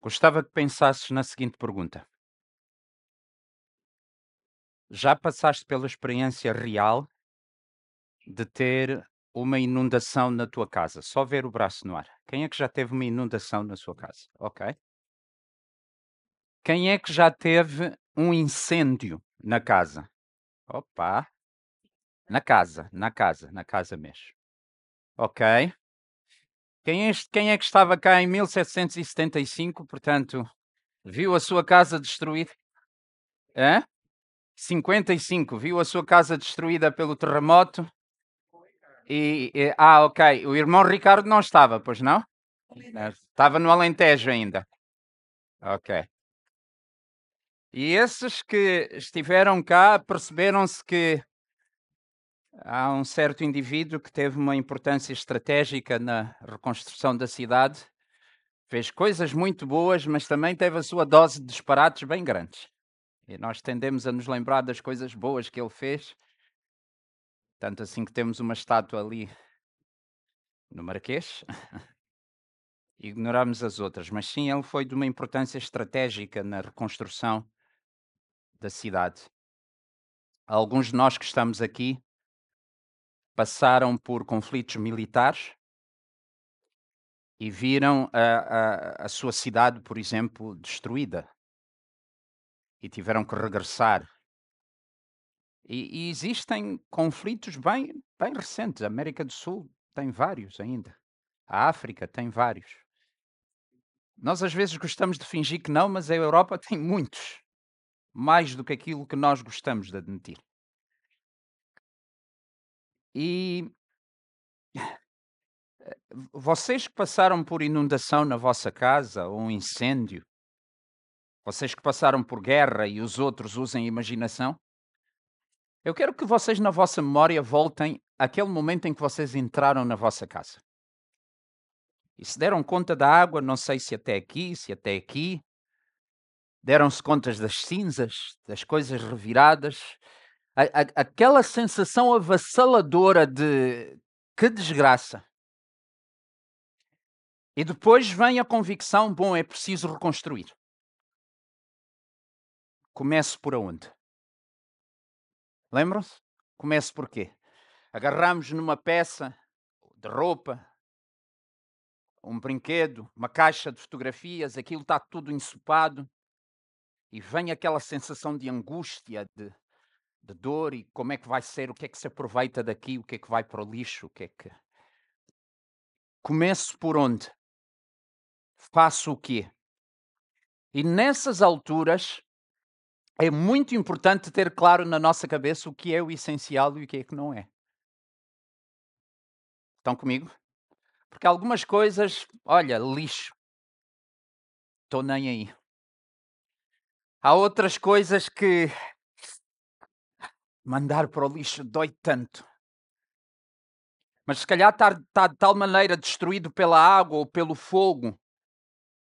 Gostava que pensasses na seguinte pergunta: Já passaste pela experiência real de ter uma inundação na tua casa? Só ver o braço no ar. Quem é que já teve uma inundação na sua casa? Ok. Quem é que já teve um incêndio na casa? Opa! Na casa, na casa, na casa mesmo. Ok. Quem é, quem é que estava cá em 1775, portanto, viu a sua casa destruída? Hã? 55, viu a sua casa destruída pelo terremoto? E, e, ah, ok. O irmão Ricardo não estava, pois não? Estava no Alentejo ainda. Ok. E esses que estiveram cá perceberam-se que há um certo indivíduo que teve uma importância estratégica na reconstrução da cidade, fez coisas muito boas, mas também teve a sua dose de disparates bem grandes. E nós tendemos a nos lembrar das coisas boas que ele fez, tanto assim que temos uma estátua ali no Marquês. Ignoramos as outras, mas sim, ele foi de uma importância estratégica na reconstrução da cidade. Alguns de nós que estamos aqui passaram por conflitos militares e viram a, a, a sua cidade, por exemplo, destruída e tiveram que regressar. E, e, existem conflitos bem, bem recentes. A América do Sul tem vários ainda. A África tem vários. Nós às vezes gostamos de fingir que não, mas a Europa tem muitos mais do que aquilo que nós gostamos de admitir. E vocês que passaram por inundação na vossa casa ou um incêndio, vocês que passaram por guerra e os outros usem imaginação, eu quero que vocês na vossa memória voltem àquele momento em que vocês entraram na vossa casa. E se deram conta da água, não sei se até aqui, se até aqui, deram-se contas das cinzas, das coisas reviradas, a, a, aquela sensação avassaladora de que desgraça. E depois vem a convicção: bom, é preciso reconstruir. Comece por onde? Lembram-se? Comece por quê? Agarramos numa peça de roupa, um brinquedo, uma caixa de fotografias, aquilo está tudo ensopado e vem aquela sensação de angústia, de, de dor e como é que vai ser, o que é que se aproveita daqui, o que é que vai para o lixo, o que é que. Começo por onde? Faço o quê? E nessas alturas é muito importante ter claro na nossa cabeça o que é o essencial e o que é que não é. Estão comigo? Porque algumas coisas, olha, lixo. Estou nem aí. Há outras coisas que mandar para o lixo dói tanto. Mas se calhar está, está de tal maneira destruído pela água ou pelo fogo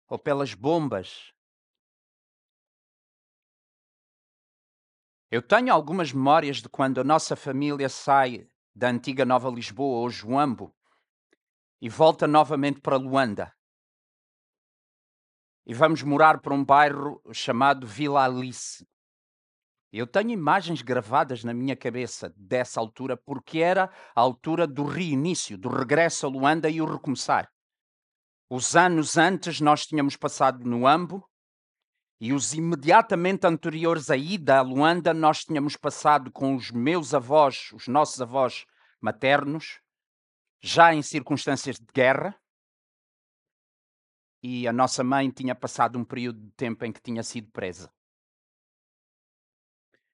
ou pelas bombas. Eu tenho algumas memórias de quando a nossa família sai da antiga Nova Lisboa ou Joambo e volta novamente para Luanda e vamos morar para um bairro chamado Vila Alice. Eu tenho imagens gravadas na minha cabeça dessa altura, porque era a altura do reinício, do regresso a Luanda e o recomeçar. Os anos antes nós tínhamos passado no Ambo e os imediatamente anteriores à ida a Luanda nós tínhamos passado com os meus avós, os nossos avós maternos, já em circunstâncias de guerra e a nossa mãe tinha passado um período de tempo em que tinha sido presa.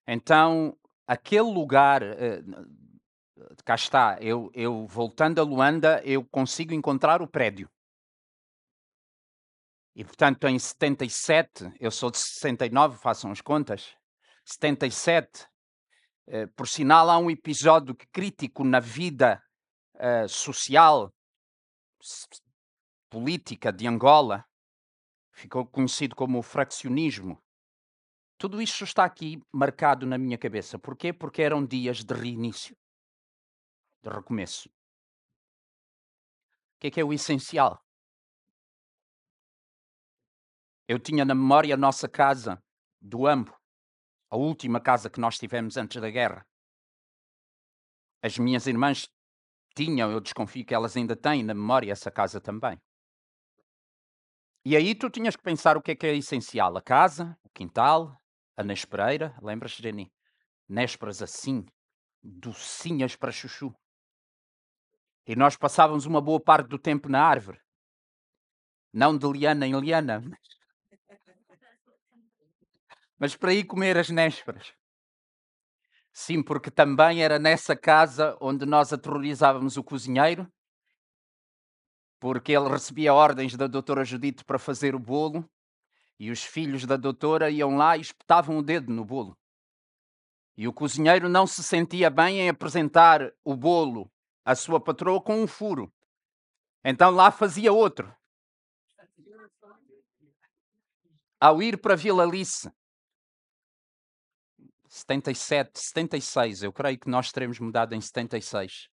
Então, aquele lugar, uh, cá está, eu, eu voltando a Luanda, eu consigo encontrar o prédio. E portanto, em 77, eu sou de 69, façam as contas, 77, uh, por sinal, há um episódio crítico na vida uh, social, política de Angola, ficou conhecido como o fraccionismo. Tudo isto está aqui marcado na minha cabeça. Porquê? Porque eram dias de reinício, de recomeço. O que é que é o essencial? Eu tinha na memória a nossa casa do Ambo, a última casa que nós tivemos antes da guerra. As minhas irmãs tinham, eu desconfio que elas ainda têm na memória essa casa também. E aí tu tinhas que pensar o que é que é essencial: a casa, o quintal, a nespereira. Lembras, Jenny? Nésperas assim, docinhas para chuchu. E nós passávamos uma boa parte do tempo na árvore. Não de liana em liana, mas para ir comer as nésperas. Sim, porque também era nessa casa onde nós aterrorizávamos o cozinheiro, porque ele recebia ordens da doutora Judite para fazer o bolo e os filhos da doutora iam lá e espetavam o dedo no bolo. E o cozinheiro não se sentia bem em apresentar o bolo à sua patroa com um furo. Então lá fazia outro. Ao ir para Vila Alice, 77, 76, eu creio que nós teremos mudado em 76.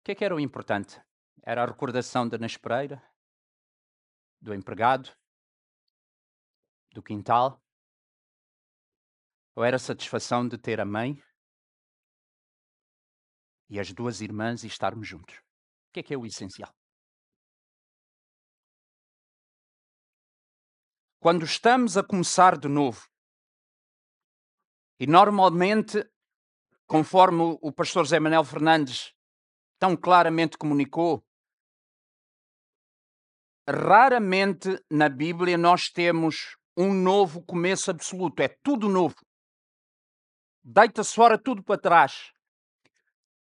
O que é que era o importante? Era a recordação da Naspereira, do empregado, do quintal? Ou era a satisfação de ter a mãe e as duas irmãs e estarmos juntos? O que é que é o essencial? Quando estamos a começar de novo, e normalmente, conforme o pastor Zé Manuel Fernandes tão claramente comunicou, raramente na Bíblia nós temos um novo começo absoluto, é tudo novo. Deita-se fora tudo para trás.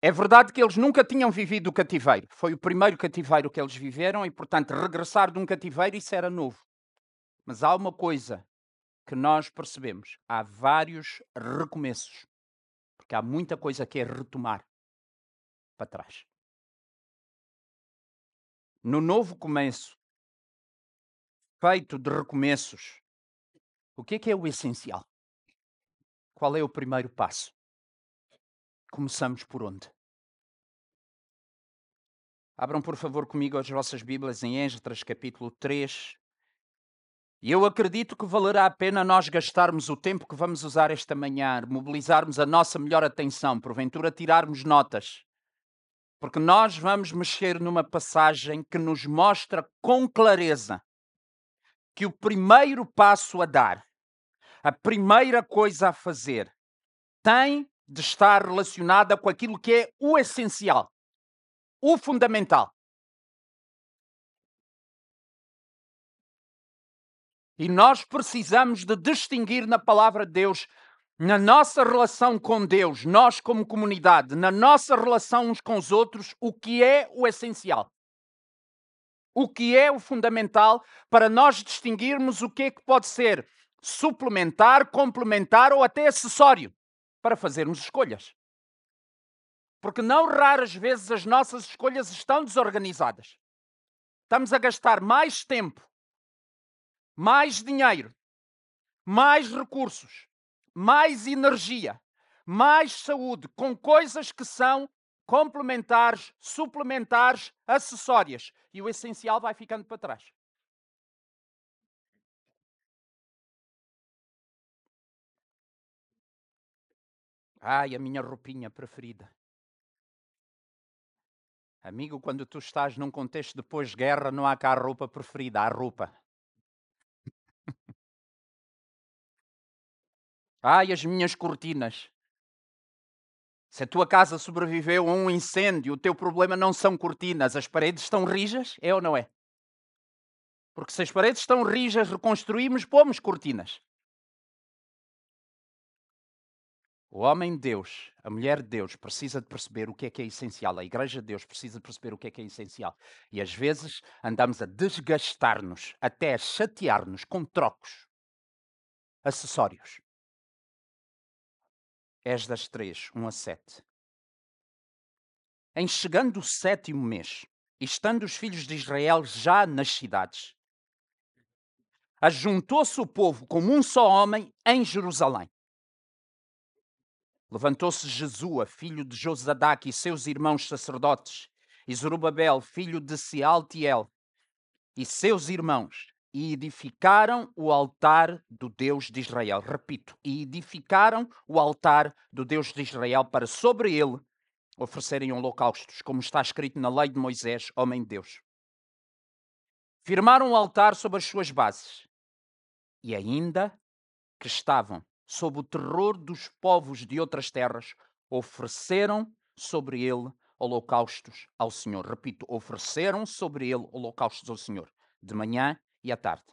É verdade que eles nunca tinham vivido o cativeiro. Foi o primeiro cativeiro que eles viveram e, portanto, regressar de um cativeiro, isso era novo. Mas há uma coisa que nós percebemos. Há vários recomeços. Porque há muita coisa que é retomar para trás. No novo começo, feito de recomeços, o que é que é o essencial? Qual é o primeiro passo? Começamos por onde? Abram, por favor, comigo as vossas Bíblias em Esdras, capítulo 3, e eu acredito que valerá a pena nós gastarmos o tempo que vamos usar esta manhã, mobilizarmos a nossa melhor atenção, porventura tirarmos notas, porque nós vamos mexer numa passagem que nos mostra com clareza que o primeiro passo a dar, a primeira coisa a fazer, tem de estar relacionada com aquilo que é o essencial, o fundamental. E nós precisamos de distinguir na palavra de Deus, na nossa relação com Deus, nós como comunidade, na nossa relação uns com os outros, o que é o essencial. O que é o fundamental para nós distinguirmos o que é que pode ser suplementar, complementar ou até acessório para fazermos escolhas. Porque não raras vezes as nossas escolhas estão desorganizadas. Estamos a gastar mais tempo mais dinheiro, mais recursos, mais energia, mais saúde, com coisas que são complementares, suplementares, acessórias. E o essencial vai ficando para trás. Ai, a minha roupinha preferida. Amigo, quando tu estás num contexto de pós-guerra, não há cá a roupa preferida, há roupa. Ai, as minhas cortinas. Se a tua casa sobreviveu a um incêndio, o teu problema não são cortinas, as paredes estão rijas, é ou não é? Porque se as paredes estão rijas, reconstruímos, pomos cortinas. O homem de Deus, a mulher de Deus, precisa de perceber o que é que é essencial. A igreja de Deus precisa de perceber o que é que é essencial. E às vezes andamos a desgastar-nos, até a chatear-nos com trocos, acessórios. Esdras 3, 1 a 7. Em chegando o sétimo mês, e estando os filhos de Israel já nas cidades, ajuntou-se o povo como um só homem em Jerusalém. Levantou-se Jesua, filho de Josadac, e seus irmãos sacerdotes, e Zorobabel, filho de Sealtiel, e seus irmãos, e edificaram o altar do Deus de Israel. Repito, e edificaram o altar do Deus de Israel para sobre ele oferecerem holocaustos, como está escrito na lei de Moisés, homem de Deus. Firmaram o altar sobre as suas bases e ainda que estavam sob o terror dos povos de outras terras, ofereceram sobre ele holocaustos ao Senhor. Repito, ofereceram sobre ele holocaustos ao Senhor, de manhã e à tarde.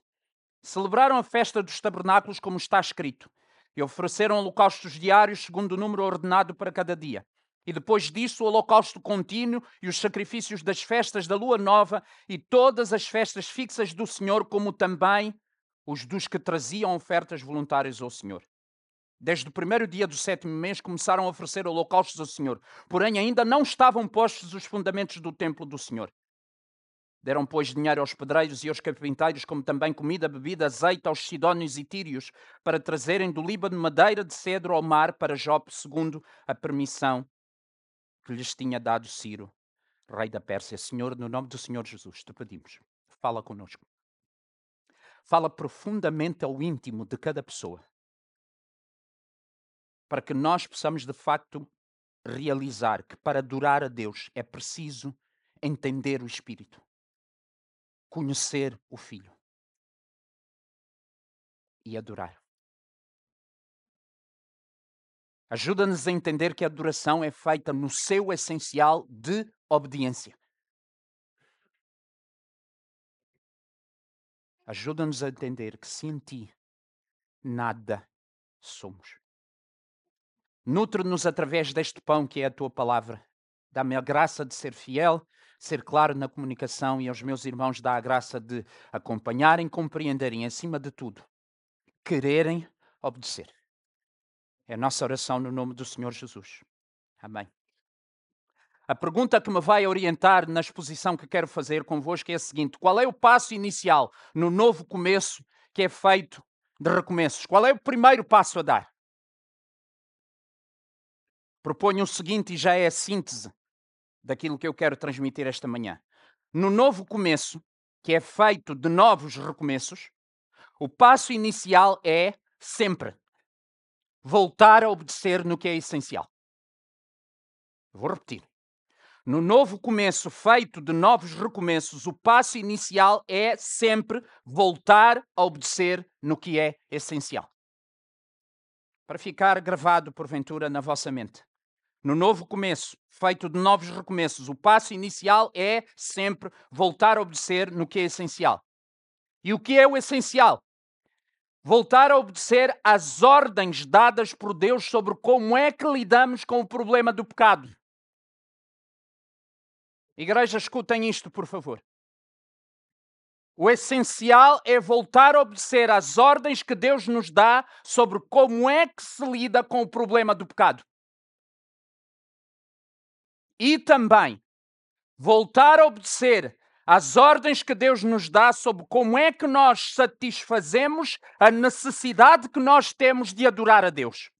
Celebraram a festa dos tabernáculos como está escrito, e ofereceram holocaustos diários segundo o número ordenado para cada dia. E depois disso, o holocausto contínuo e os sacrifícios das festas da lua nova e todas as festas fixas do Senhor, como também os dos que traziam ofertas voluntárias ao Senhor. Desde o primeiro dia do sétimo mês começaram a oferecer holocaustos ao Senhor, porém ainda não estavam postos os fundamentos do templo do Senhor. Deram, pois, dinheiro aos pedreiros e aos carpinteiros, como também comida, bebida, azeite aos sidónios e tírios, para trazerem do Líbano madeira de cedro ao mar para Jope, segundo a permissão que lhes tinha dado Ciro, rei da Pérsia. Senhor, no nome do Senhor Jesus, te pedimos, fala conosco. Fala profundamente ao íntimo de cada pessoa, para que nós possamos de facto realizar que para adorar a Deus é preciso entender o Espírito conhecer o Filho e adorar. Ajuda-nos a entender que a adoração é feita no seu essencial de obediência. Ajuda-nos a entender que sem ti nada somos. Nutre-nos através deste pão que é a tua palavra. Dá-me a graça de ser fiel ser claro na comunicação e aos meus irmãos dá a graça de acompanharem, compreenderem, acima de tudo, quererem obedecer. É a nossa oração no nome do Senhor Jesus. Amém. A pergunta que me vai orientar na exposição que quero fazer convosco é a seguinte: qual é o passo inicial no novo começo que é feito de recomeços? Qual é o primeiro passo a dar? Proponho o seguinte e já é a síntese daquilo que eu quero transmitir esta manhã. No novo começo, que é feito de novos recomeços, o passo inicial é sempre voltar a obedecer no que é essencial. Vou repetir. No novo começo, feito de novos recomeços, o passo inicial é sempre voltar a obedecer no que é essencial. Para ficar gravado, porventura, na vossa mente no novo começo, feito de novos recomeços, o passo inicial é sempre voltar a obedecer no que é essencial. E o que é o essencial? Voltar a obedecer às ordens dadas por Deus sobre como é que lidamos com o problema do pecado. Igreja, escutem isto, por favor. O essencial é voltar a obedecer às ordens que Deus nos dá sobre como é que se lida com o problema do pecado e também voltar a obedecer às ordens que Deus nos dá sobre como é que nós satisfazemos a necessidade que nós temos de adorar a Deus.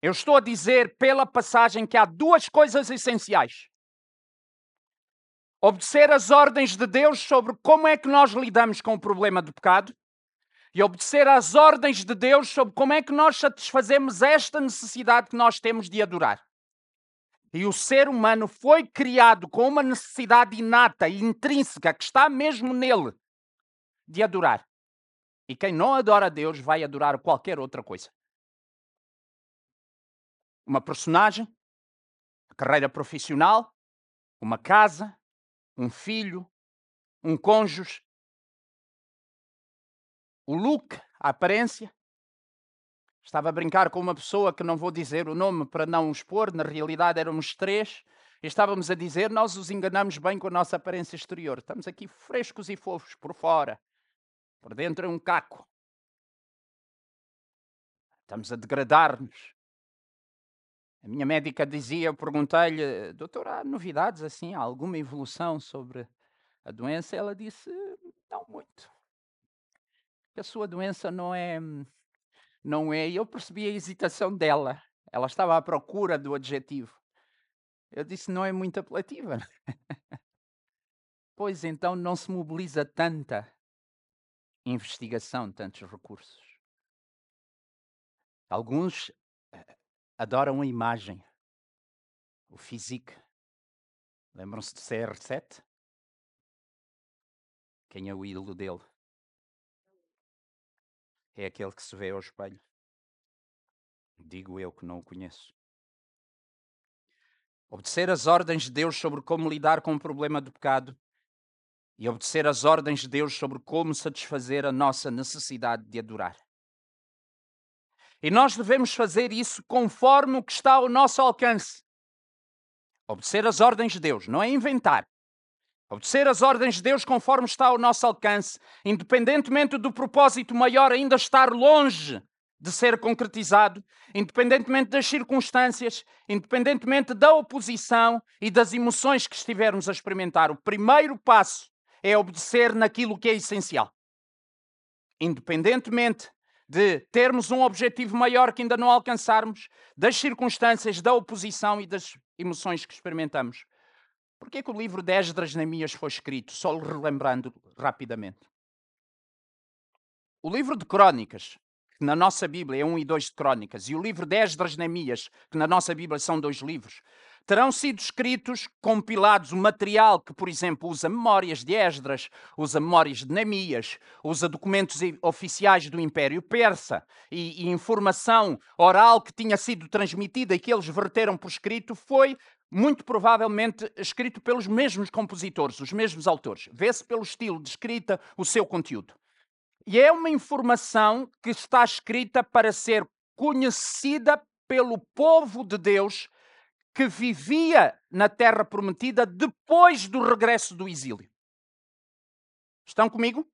Eu estou a dizer pela passagem que há duas coisas essenciais. Obedecer às ordens de Deus sobre como é que nós lidamos com o problema do pecado e obedecer às ordens de Deus sobre como é que nós satisfazemos esta necessidade que nós temos de adorar. E o ser humano foi criado com uma necessidade inata e intrínseca que está mesmo nele de adorar. E quem não adora a Deus vai adorar qualquer outra coisa. Uma personagem, carreira profissional, uma casa, um filho, um cônjuge, o look, a aparência. Estava a brincar com uma pessoa que não vou dizer o nome para não expor, na realidade éramos três, e estávamos a dizer: nós os enganamos bem com a nossa aparência exterior. Estamos aqui frescos e fofos por fora, por dentro é um caco. Estamos a degradar-nos. A minha médica dizia, eu perguntei-lhe, doutor, há novidades assim, há alguma evolução sobre a doença? Ela disse, não muito a sua doença não é. Não é. E eu percebi a hesitação dela. Ela estava à procura do adjetivo. Eu disse: não é muito apelativa. Pois então não se mobiliza tanta investigação, tantos recursos. Alguns eh, adoram a imagem, o physique. Lembram-se de CR7? Quem é o ídolo dele? É aquele que se vê ao espelho. Digo eu que não o conheço. Obedecer as ordens de Deus sobre como lidar com o problema do pecado e obedecer as ordens de Deus sobre como satisfazer a nossa necessidade de adorar. E nós devemos fazer isso conforme o que está ao nosso alcance. Obedecer as ordens de Deus, não é inventar. Obedecer as ordens de Deus conforme está ao nosso alcance, independentemente do propósito maior ainda estar longe de ser concretizado, independentemente das circunstâncias, independentemente da oposição e das emoções que estivermos a experimentar. O primeiro passo é obedecer naquilo que é essencial. Independentemente de termos um objetivo maior que ainda não alcançarmos, das circunstâncias, da oposição e das emoções que experimentamos. Por que, o livro de Esdras Neemias foi escrito? Só relembrando rapidamente. O livro de Crônicas que na nossa Bíblia é um e dois de Crónicas, e o livro de Esdras Neemias, que na nossa Bíblia são dois livros, terão sido escritos, compilados, o material que, por exemplo, usa memórias de Esdras, usa memórias de Neemias, usa documentos oficiais do Império Persa e, e informação oral que tinha sido transmitida e que eles verteram por escrito, foi muito provavelmente escrito pelos mesmos compositores, os mesmos autores. Vê-se pelo estilo de escrita o seu conteúdo. E é uma informação que está escrita para ser conhecida pelo povo de Deus que vivia na terra prometida depois do regresso do exílio. Estão comigo?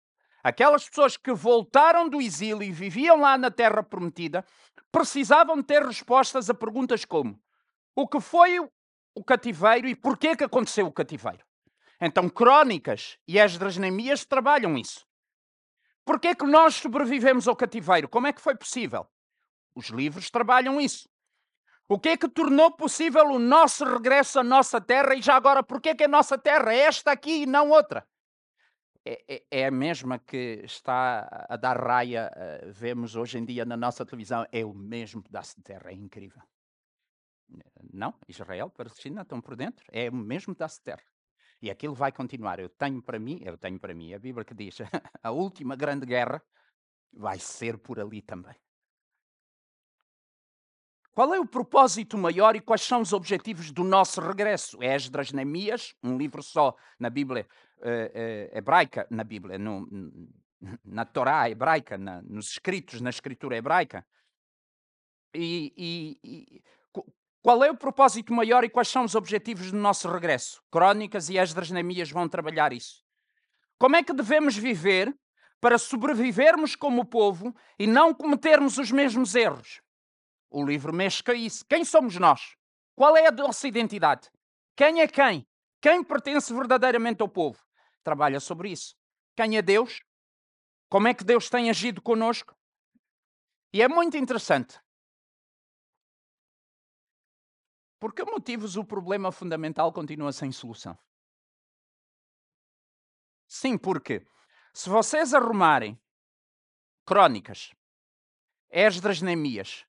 Aquelas pessoas que voltaram do exílio e viviam lá na terra prometida precisavam ter respostas a perguntas como: o que foi o cativeiro e porquê que aconteceu o cativeiro? Então, Crónicas e Esdras Neemias trabalham isso. Porquê que nós sobrevivemos ao cativeiro? Como é que foi possível? Os livros trabalham isso. O que é que tornou possível o nosso regresso à nossa terra e já agora porquê que a nossa terra é esta aqui e não outra? É, é, é a mesma que está a dar raia, uh, vemos hoje em dia na nossa televisão, é o mesmo pedaço de terra, é incrível. Não, Israel, Palestina estão por dentro, é o mesmo de terra. E aquilo vai continuar. Eu tenho para mim, eu tenho para mim a Bíblia que diz a última grande guerra vai ser por ali também. Qual é o propósito maior e quais são os objetivos do nosso regresso? É Esdras Neemias, um livro só na Bíblia uh, uh, hebraica, na Bíblia, no, na Torá hebraica, na, nos escritos, na escritura hebraica. E, e, e qual é o propósito maior e quais são os objetivos do nosso regresso? Crónicas e Esdras Neemias vão trabalhar isso. Como é que devemos viver para sobrevivermos como povo e não cometermos os mesmos erros? O livro mexe com isso. Quem somos nós? Qual é a nossa identidade? Quem é quem? Quem pertence verdadeiramente ao povo? Trabalha sobre isso. Quem é Deus? Como é que Deus tem agido conosco? E é muito interessante Por que motivos o problema fundamental continua sem solução? Sim, porque se vocês arrumarem Crónicas, Esdras Neemias,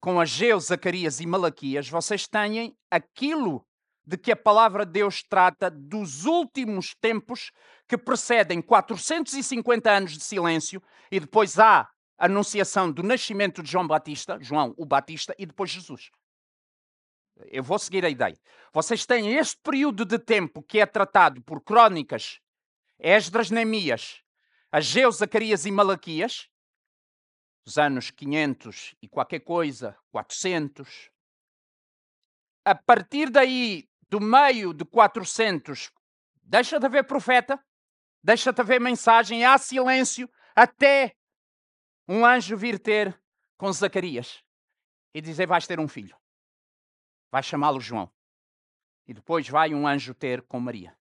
com Ageu, Zacarias e Malaquias, vocês têm aquilo de que a palavra de Deus trata dos últimos tempos que precedem 450 anos de silêncio e depois há a anunciação do nascimento de João Batista, João o Batista, e depois Jesus. Eu vou seguir a ideia. Vocês têm este período de tempo que é tratado por Crónicas, Esdras, Neemias, Ageu, Zacarias e Malaquias, os anos 500 e qualquer coisa, 400. A partir daí, do meio de 400, deixa de haver profeta, deixa de haver mensagem, há silêncio, até um anjo vir ter com Zacarias e dizer: Vais ter um filho vai chamá-lo João. E depois vai um anjo ter com Maria.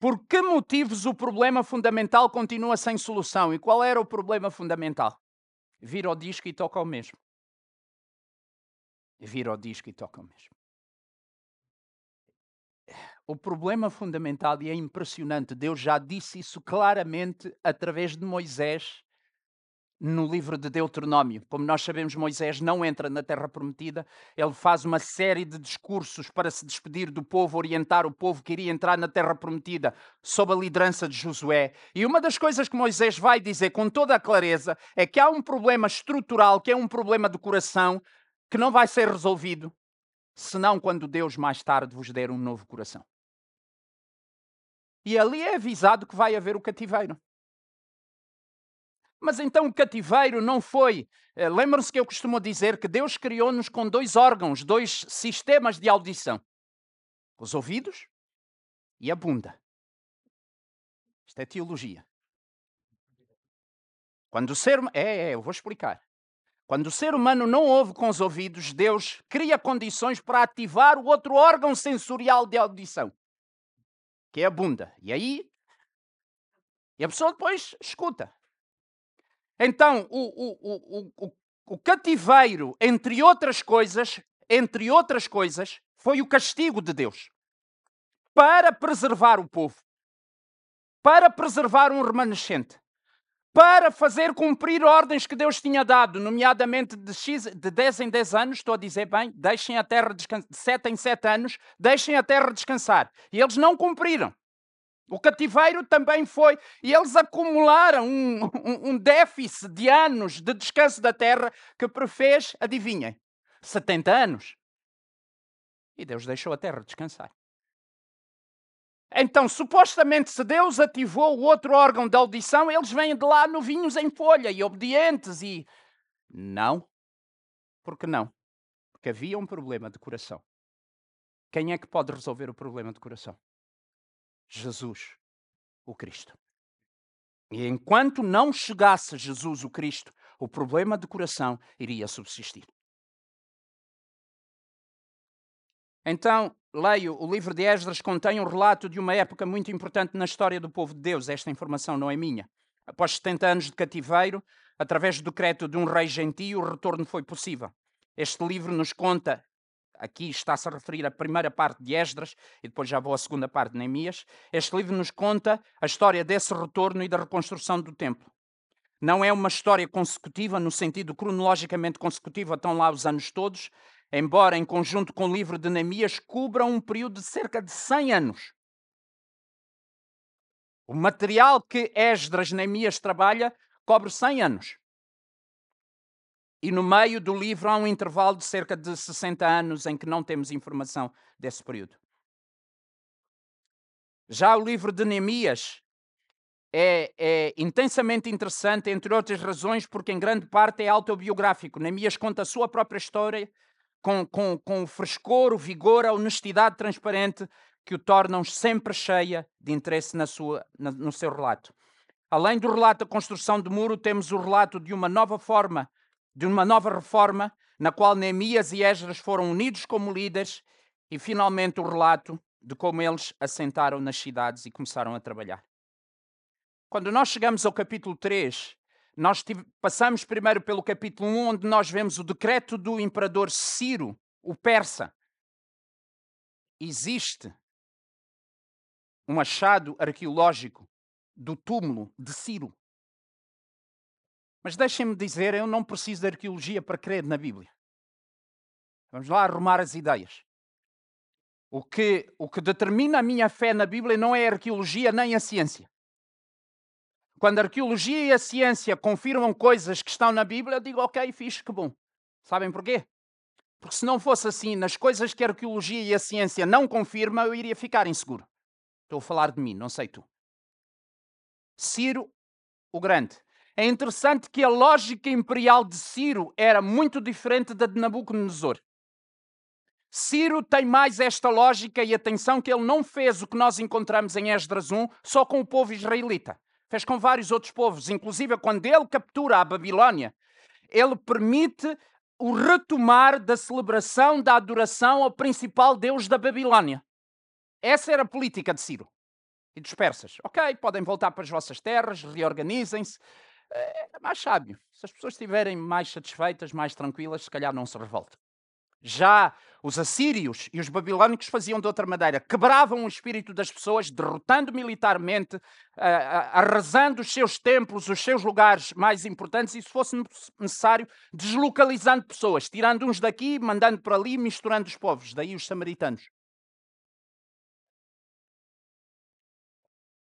Por que motivos o problema fundamental continua sem solução? E qual era o problema fundamental? Vira o disco e toca o mesmo. Vira o disco e toca o mesmo. o problema fundamental, e é impressionante, Deus já disse isso claramente através de Moisés no livro de Deuteronômio. Como nós sabemos, Moisés não entra na Terra Prometida, ele faz uma série de discursos para se despedir do povo, orientar o povo que iria entrar na Terra Prometida sob a liderança de Josué. E uma das coisas que Moisés vai dizer com toda a clareza é que há um problema estrutural, que é um problema do coração, que não vai ser resolvido senão quando Deus mais tarde vos der um novo coração. E ali é avisado que vai haver o cativeiro. Mas então o cativeiro não foi. Eh, lembram-se que eu costumo dizer que Deus criou-nos com dois órgãos, dois sistemas de audição: os ouvidos e a bunda. Isto é teologia. Quando o ser. É, é, eu vou explicar. Quando o ser humano não ouve com os ouvidos, Deus cria condições para ativar o outro órgão sensorial de audição, que é a bunda. E aí. E a pessoa depois escuta. Então, o, o, o, o, cativeiro, entre outras coisas, entre outras coisas, foi o castigo de Deus para preservar o povo, para preservar um remanescente, para fazer cumprir ordens que Deus tinha dado, nomeadamente de, X, de 10 em 10 anos, estou a dizer bem, deixem a terra descansar, de 7 em 7 anos, deixem a terra descansar. E eles não cumpriram. O cativeiro também foi. E eles acumularam um, um, um déficit de anos de descanso da terra que prefez, adivinhem, 70 anos. E Deus deixou a terra descansar. Então, supostamente, se Deus ativou o outro órgão da audição, eles vêm de lá novinhos em folha e obedientes e. Não. Por que não? Porque havia um problema de coração. Quem é que pode resolver o problema de coração? Jesus, o Cristo. E enquanto não chegasse Jesus, o Cristo, o problema de coração iria subsistir. Então, leio, o livro de Esdras contém um relato de uma época muito importante na história do povo de Deus. Esta informação não é minha. Após 70 anos de cativeiro, através do decreto de um rei gentio, o retorno foi possível. Este livro nos conta aqui está-se a referir à primeira parte de Esdras e depois já vou à segunda parte de Neemias. Este livro nos conta a história desse retorno e da reconstrução do templo. Não é uma história consecutiva, no sentido cronologicamente consecutiva, estão lá os anos todos, embora em conjunto com o livro de Neemias cubra um período de cerca de 100 anos. O material que Esdras Neemias trabalha cobre 100 anos. E no meio do livro há um intervalo de cerca de 60 anos em que não temos informação desse período. Já o livro de Neemias é, é, intensamente interessante, entre outras razões, porque em grande parte é autobiográfico. Neemias conta a sua própria história com, com, com o frescor, o vigor, a honestidade transparente que o tornam sempre cheia de interesse na sua, na, no seu relato. Além do relato da construção do muro, temos o relato de uma nova forma de uma nova reforma na qual Neemias e Esdras foram unidos como líderes e finalmente o relato de como eles assentaram nas cidades e começaram a trabalhar. Quando nós chegamos ao capítulo 3, nós passamos primeiro pelo capítulo 1, onde nós vemos o decreto do imperador Ciro, o persa. Existe um achado arqueológico do túmulo de Ciro. Mas deixem-me dizer, eu não preciso de arqueologia para crer na Bíblia. Vamos lá arrumar as ideias. O que, o que determina a minha fé na Bíblia não é a arqueologia nem a ciência. Quando a arqueologia e a ciência confirmam coisas que estão na Bíblia, eu digo, ok, fixe, que bom. Sabem porquê? Porque se não fosse assim, nas coisas que a arqueologia e a ciência não confirmam, eu iria ficar inseguro. Estou a falar de mim, não sei tu. Ciro o Grande é interessante que a lógica imperial de Ciro era muito diferente da de Nabucodonosor. Ciro tem mais esta lógica e atenção que ele não fez o que nós encontramos em Esdras 1 só com o povo israelita. Fez com vários outros povos, inclusive quando ele captura a Babilónia, ele permite o retomar da celebração da adoração ao principal deus da Babilónia. Essa era a política de Ciro e dos persas. Ok, podem voltar para as vossas terras, reorganizem-se, é mais sábio. Se as pessoas estiverem mais satisfeitas, mais tranquilas, se calhar não se revoltam. Já os assírios e os babilônicos faziam de outra maneira. Quebravam o espírito das pessoas, derrotando militarmente, uh, arrasando os seus templos, os seus lugares mais importantes e, se fosse necessário, deslocalizando pessoas, tirando uns daqui, mandando para ali, misturando os povos. Daí os samaritanos.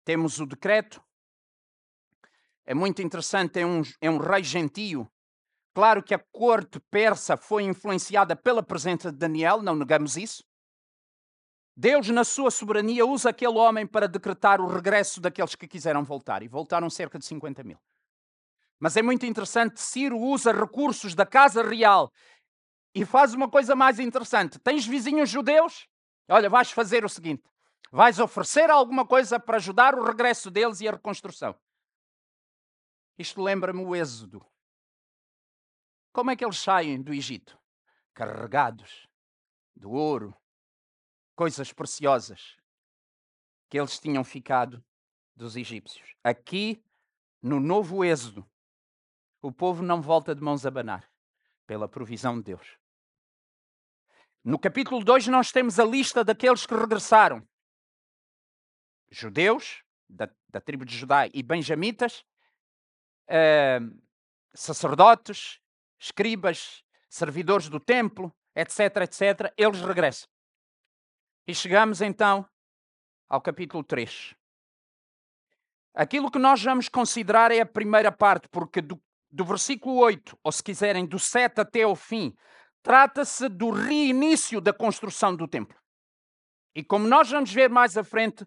Temos o decreto. É muito interessante, é um, é um rei gentio Claro que a corte persa foi influenciada pela presença de Daniel, não negamos isso. Deus, na sua soberania, usa aquele homem para decretar o regresso daqueles que quiseram voltar, e voltaram cerca de 50 mil. Mas é muito interessante, Ciro usa recursos da casa real e faz uma coisa mais interessante. Tens vizinhos judeus? Olha, vais fazer o seguinte: vais oferecer alguma coisa para ajudar o regresso deles e a reconstrução. Isto lembra-me o Êxodo. Como é que eles saem do Egito? Carregados de ouro, coisas preciosas que eles tinham ficado dos egípcios. Aqui, no novo Êxodo, o povo não volta de mãos a banar pela provisão de Deus. No capítulo 2, nós temos a lista daqueles que regressaram: judeus, da, da tribo de Judá, e benjamitas, uh, sacerdotes, escribas, servidores do templo, etc, etc, eles regressam. E chegamos então ao capítulo 3. Aquilo que nós vamos considerar é a primeira parte, porque do, do versículo 8, ou se quiserem, do 7 até o fim, trata-se do reinício da construção do templo. E como nós vamos ver mais à frente,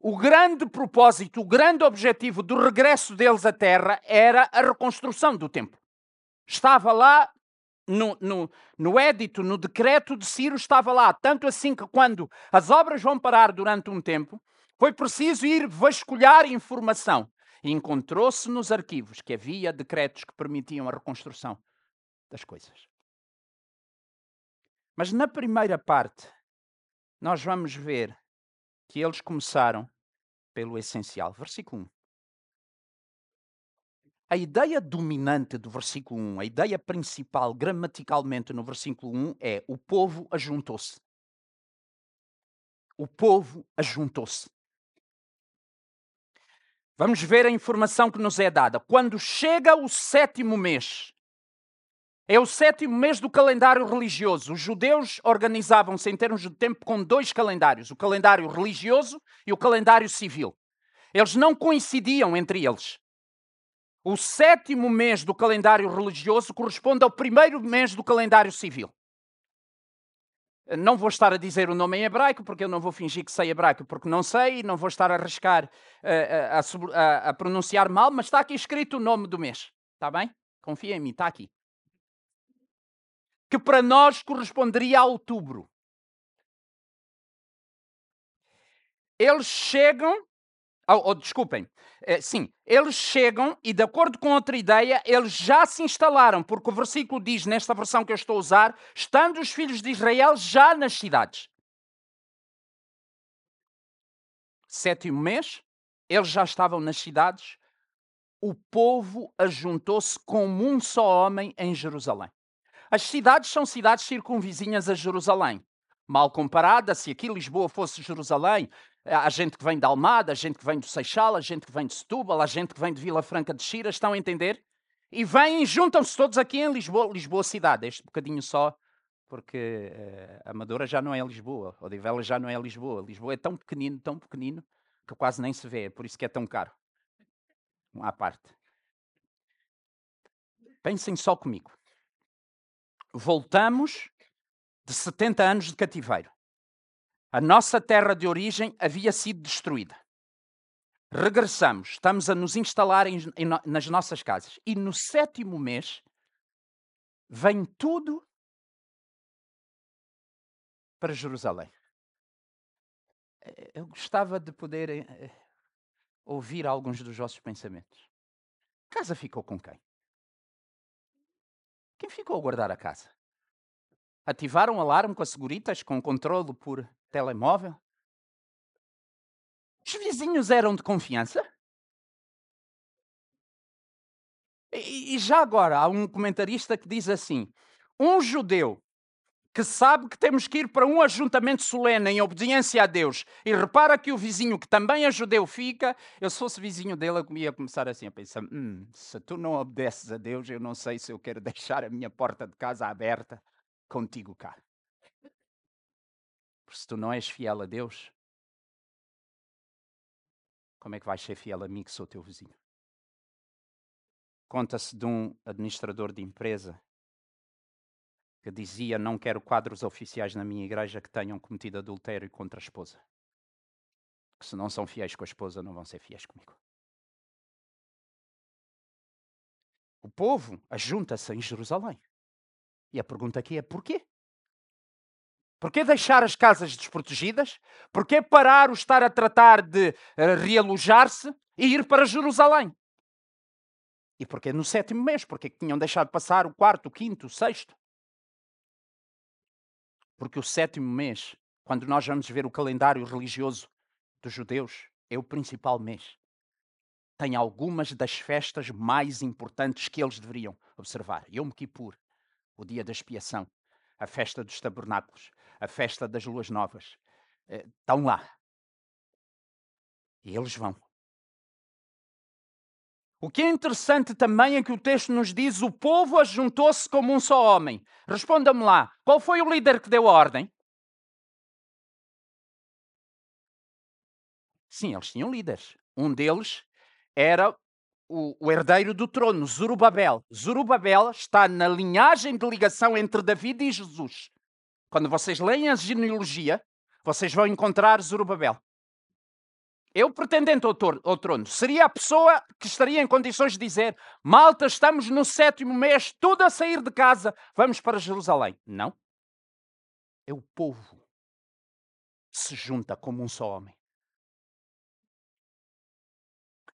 o grande propósito, o grande objetivo do regresso deles à terra era a reconstrução do templo. Estava lá no, no, no édito, no decreto de Ciro, estava lá. Tanto assim que quando as obras vão parar durante um tempo, foi preciso ir vasculhar informação. Encontrou-se nos arquivos que havia decretos que permitiam a reconstrução das coisas. Mas na primeira parte, nós vamos ver que eles começaram pelo essencial. Versículo 1. A ideia dominante do versículo 1, a ideia principal gramaticalmente no versículo 1 é o povo ajuntou-se. O povo ajuntou-se. Vamos ver a informação que nos é dada. Quando chega o sétimo mês, é o sétimo mês do calendário religioso. Os judeus organizavam-se em termos de tempo com dois calendários: o calendário religioso e o calendário civil. Eles não coincidiam entre eles. O sétimo mês do calendário religioso corresponde ao primeiro mês do calendário civil. Não vou estar a dizer o nome em hebraico, porque eu não vou fingir que sei hebraico, porque não sei, e não vou estar a arriscar uh, a, a, a, pronunciar mal, mas está aqui escrito o nome do mês. Está bem? Confia em mim, está aqui. Que para nós corresponderia a outubro. Eles chegam oh, desculpem. É, sim, eles chegam e, de acordo com outra ideia, eles já se instalaram, porque o versículo diz, nesta versão que eu estou a usar, estando os filhos de Israel já nas cidades. Sétimo mês, eles já estavam nas cidades, o povo ajuntou-se como um só homem em Jerusalém. As cidades são cidades circunvizinhas a Jerusalém. Mal comparada, se aqui Lisboa fosse Jerusalém, Há gente que vem de Almada, há gente que vem do Seixal, há gente que vem de Setúbal, há gente que vem de Vila Franca de Xira, estão a entender? E vêm e juntam-se todos aqui em Lisboa, Lisboa cidade, este bocadinho só, porque uh, Amadora já não é Lisboa, Odivela já não é Lisboa. Lisboa é tão pequenino, tão pequenino, que quase nem se vê, por isso que é tão caro. À parte. Pensem só comigo. Voltamos de 70 anos de cativeiro. A nossa terra de origem havia sido destruída. Regressamos, estamos a nos instalar em, em, nas nossas casas. E no sétimo mês vem tudo para Jerusalém. Eh, eu gostava de poder eh, ouvir alguns dos vossos pensamentos. Casa ficou com quem? Quem ficou a guardar a casa? Ativaram o alarme com as seguritas, com controle por telemóvel? Os vizinhos eram de confiança? E, e já agora há um comentarista que diz assim: um judeu que sabe que temos que ir para um ajuntamento solene em obediência a Deus e repara que o vizinho que também é judeu fica, eu se fosse vizinho dele eu ia começar assim a pensar, hum, se tu não obedeces a Deus, eu não sei se eu quero deixar a minha porta de casa aberta contigo cá. Porque se tu não és fiel a Deus, como é que vais ser fiel a mim que sou teu vizinho? Conta-se de um administrador de empresa que dizia: Não quero quadros oficiais na minha igreja que tenham cometido adultério contra a esposa. Que se não são fiéis com a esposa, não vão ser fiéis comigo. O povo ajunta-se em Jerusalém. E a pergunta aqui é: porquê? Porquê deixar as casas desprotegidas? Porquê parar o estar a tratar de uh, realojar-se e ir para Jerusalém? E porquê no sétimo mês? Porquê que tinham deixado passar o quarto, o quinto, o sexto? Porque o sétimo mês, quando nós vamos ver o calendário religioso dos judeus, é o principal mês. Tem algumas das festas mais importantes que eles deveriam observar. Yom Kippur, o dia da expiação, a festa dos tabernáculos, a festa das luas novas. Eh, estão lá. E eles vão. O que é interessante também é que o texto nos diz: o povo ajuntou-se como um só homem. Responda-me lá, qual foi o líder que deu a ordem? Sim, eles tinham líderes. Um deles era o, o, herdeiro do trono, Zorobabel. Zorobabel está na linhagem de ligação entre David e Jesus. Quando vocês leem a genealogia, vocês vão encontrar Zorobabel. Eu pretendente ao, ao trono seria a pessoa que estaria em condições de dizer: Malta, estamos no sétimo mês, tudo a sair de casa, vamos para Jerusalém. Não. É o povo se junta como um só homem.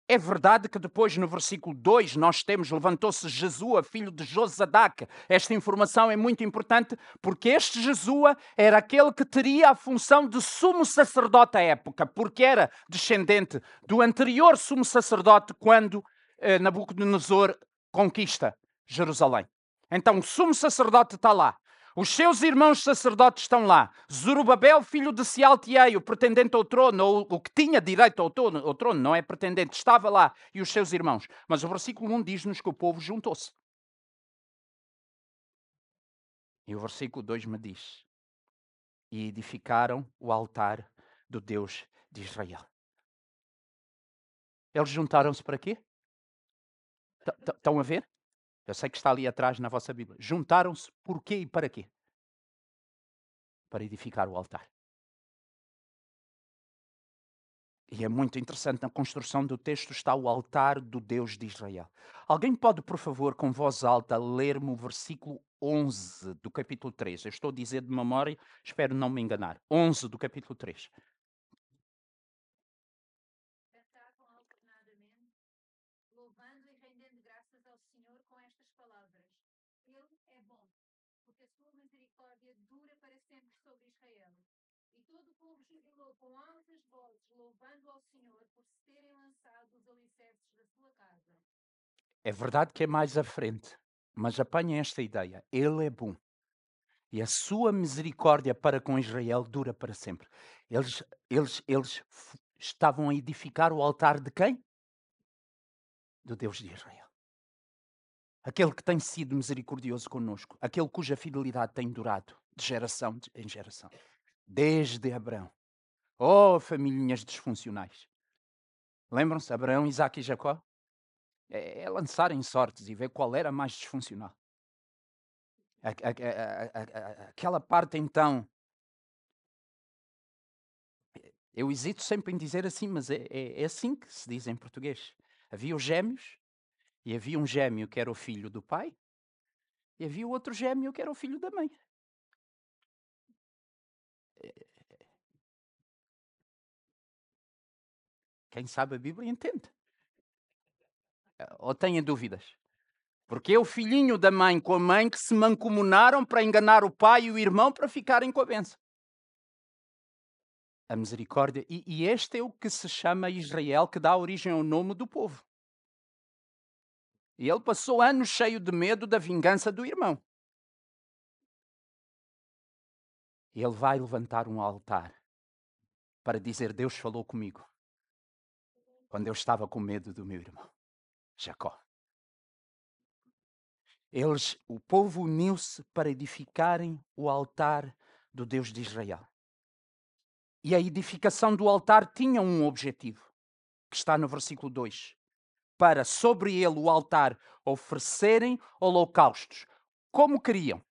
É verdade que depois no versículo 2 nós temos levantou-se Jesua, filho de Josadac. Esta informação é muito importante porque este Jesua era aquele que teria a função de sumo sacerdote à época, porque era descendente do anterior sumo sacerdote quando eh, Nabucodonosor conquista Jerusalém. Então o sumo sacerdote está lá. Os seus irmãos sacerdotes estão lá. Zorobabel, filho de Sealtiel, o pretendente ao trono, ou o que tinha direito ao trono, ao trono, não é pretendente, estava lá, e os seus irmãos. Mas o versículo 1 diz-nos que o povo juntou-se. E o versículo 2 me diz: E edificaram o altar do Deus de Israel. Eles juntaram-se para quê? Estão a ver? Eu sei que está ali atrás na vossa Bíblia. Juntaram-se por quê e para quê? Para edificar o altar. E é muito interessante, na construção do texto está o altar do Deus de Israel. Alguém pode, por favor, com voz alta, ler-me o versículo 11 do capítulo 3? Eu estou a dizer de memória, espero não me enganar. 11 do capítulo 3. Com altas vozes, louvando ao Senhor por se terem lançado os alicerces da sua casa. É verdade que é mais à frente, mas apanha esta ideia. Ele é bom. E a sua misericórdia para com Israel dura para sempre. Eles, eles, eles estavam a edificar o altar de quem? Do Deus de Israel. Aquele que tem sido misericordioso conosco, aquele cuja fidelidade tem durado de geração em geração, desde Abraão Oh, famílias disfuncionais. Lembram-se? Abraão, Isaac e Jacó? É, é lançarem sortes e ver qual era mais disfuncional. A, a, a, aquela parte então. Eu hesito sempre em dizer assim, mas é, é, é assim que se diz em português. Havia os gêmeos, e havia um gêmeo que era o filho do pai, e havia outro gêmeo que era o filho da mãe. Quem sabe a Bíblia entende. Eh, ou tenha dúvidas? Porque é o filhinho da mãe com a mãe que se mancomunaram para enganar o pai e o irmão para ficarem com a benção. A misericórdia. E, e este é o que se chama Israel, que dá origem ao nome do povo. E ele passou anos cheio de medo da vingança do irmão. Ele vai levantar um altar para dizer: Deus falou comigo quando eu estava com medo do meu irmão, Jacó. Eles, o povo uniu-se para edificarem o altar do Deus de Israel. E a edificação do altar tinha um objetivo, que está no versículo 2: para sobre ele o altar oferecerem holocaustos, como queriam,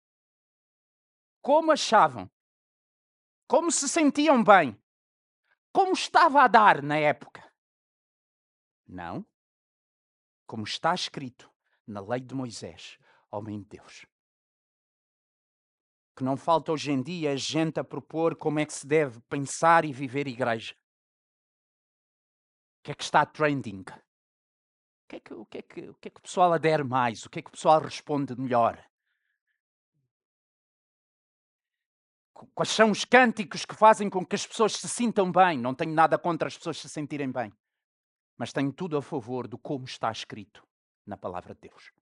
como achavam, como se sentiam bem, como estava a dar na época. Não, como está escrito na lei de Moisés, homem de Deus. Que não falta hoje em dia gente a propor como é que se deve pensar e viver igreja. O que é que está trending? O que é que o, que é que, o, que é que o pessoal adere mais? O que é que o pessoal responde melhor? Quais são os cânticos que fazem com que as pessoas se sintam bem? Não tenho nada contra as pessoas se sentirem bem, mas tenho tudo a favor do como está escrito na palavra de Deus.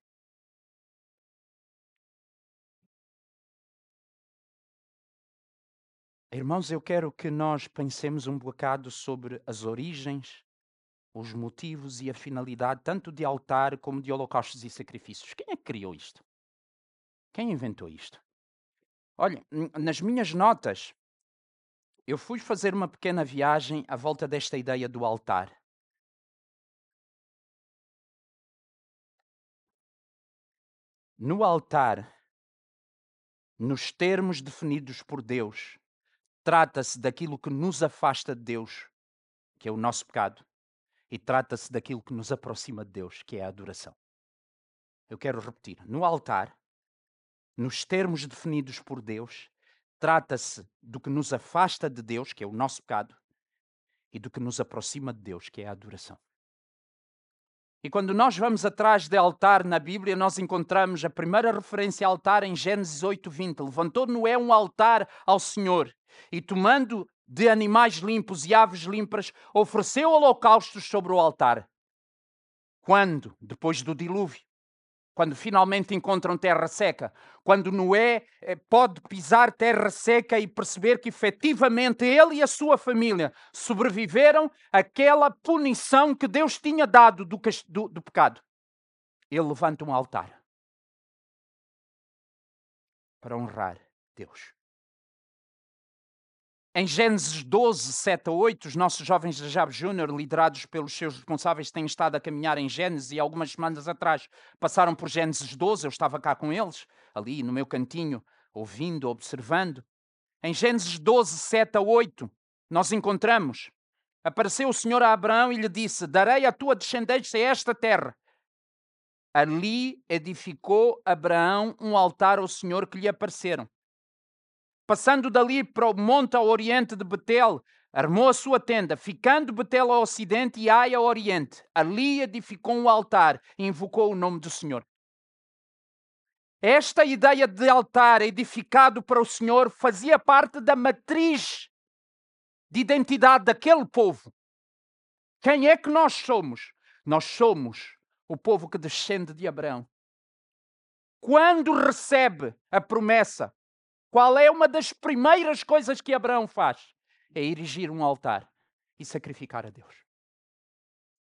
Irmãos, eu quero que nós pensemos um bocado sobre as origens, os motivos e a finalidade tanto de altar como de holocaustos e sacrifícios. Quem é que criou isto? Quem inventou isto? Olha, nas minhas notas, eu fui fazer uma pequena viagem à volta desta ideia do altar. No altar, nos termos definidos por Deus, trata-se daquilo que nos afasta de Deus, que é o nosso pecado, e trata-se daquilo que nos aproxima de Deus, que é a adoração. Eu quero repetir: no altar, nos termos definidos por Deus, trata-se do que nos afasta de Deus, que é o nosso pecado, e do que nos aproxima de Deus, que é a adoração. E quando nós vamos atrás de altar na Bíblia, nós encontramos a primeira referência a altar em Gênesis 8:20. Levantou Noé um altar ao Senhor e tomando de animais limpos e aves limpas, ofereceu holocaustos sobre o altar. Quando? Depois do dilúvio quando finalmente encontram terra seca, quando Noé eh, pode pisar terra seca e perceber que efetivamente ele e a sua família sobreviveram àquela punição que Deus tinha dado do, do, do pecado. Ele levanta um altar para honrar Deus. Em Gênesis 12, 7 a 8, os nossos jovens da Jab Júnior, liderados pelos seus responsáveis, têm estado a caminhar em Gênesis e algumas semanas atrás passaram por Gênesis 12. Eu estava cá com eles, ali no meu cantinho, ouvindo, observando. Em Gênesis 12, 7 a 8, nós encontramos: Apareceu o Senhor a Abraão e lhe disse: Darei a tua descendência esta terra. Ali edificou Abraão um altar ao Senhor que lhe apareceram. Passando dali para o monte ao oriente de Betel, armou a sua tenda, ficando Betel ao ocidente e Ai ao oriente. Ali edificou um altar e invocou o nome do Senhor. Esta ideia de altar edificado para o Senhor fazia parte da matriz de identidade daquele povo. Quem é que nós somos? Nós somos o povo que descende de Abraão. Quando recebe a promessa qual é uma das primeiras coisas que Abraão faz? É erigir um altar e sacrificar a Deus.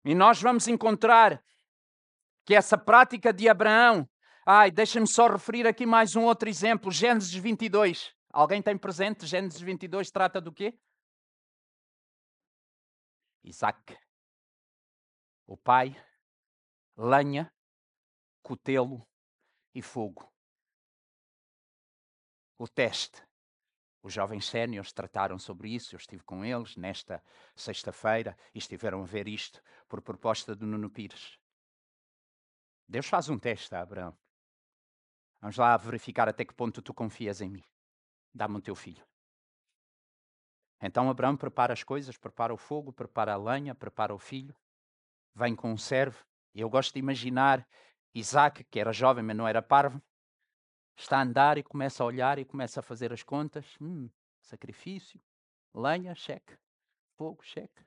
E nós vamos encontrar que essa prática de Abraão. Ai, deixa-me só referir aqui mais um outro exemplo. Gênesis 22. Alguém tem presente? Gênesis 22 trata do quê? Isaac. O pai, lenha, cutelo e fogo o teste. Os jovens séniores trataram sobre isso, eu estive com eles nesta sexta-feira e estiveram a ver isto por proposta do Nuno Pires. Deus faz um teste a Abraão. Vamos lá verificar até que ponto tu confias em mim. Dá-me o teu filho. Então Abraão prepara as coisas, prepara o fogo, prepara a lenha, prepara o filho, vem com um servo. Eu gosto de imaginar Isaac, que era jovem, mas não era parvo, está a andar e começa a olhar e começa a fazer as contas. Hum, sacrifício, lenha, cheque, fogo, cheque.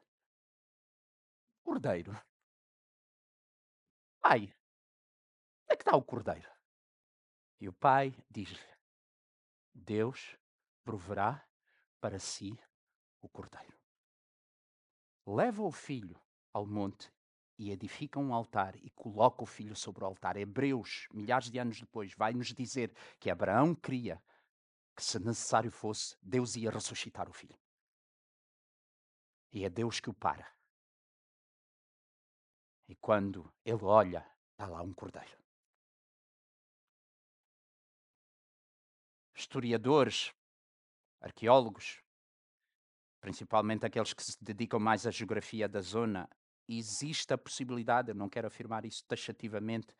Cordeiro. Pai, onde é que está o cordeiro? E o pai diz-lhe: Deus proverá para si o cordeiro. Leva o filho ao monte e edifica um altar e coloca o filho sobre o altar. Hebreus, milhares de anos depois, vai nos dizer que Abraão cria que, se necessário fosse, Deus ia ressuscitar o filho. E é Deus que o para. E quando ele olha, está lá um cordeiro. Historiadores, arqueólogos, principalmente aqueles que se dedicam mais à geografia da zona, existe a possibilidade, eu não quero afirmar isso taxativamente,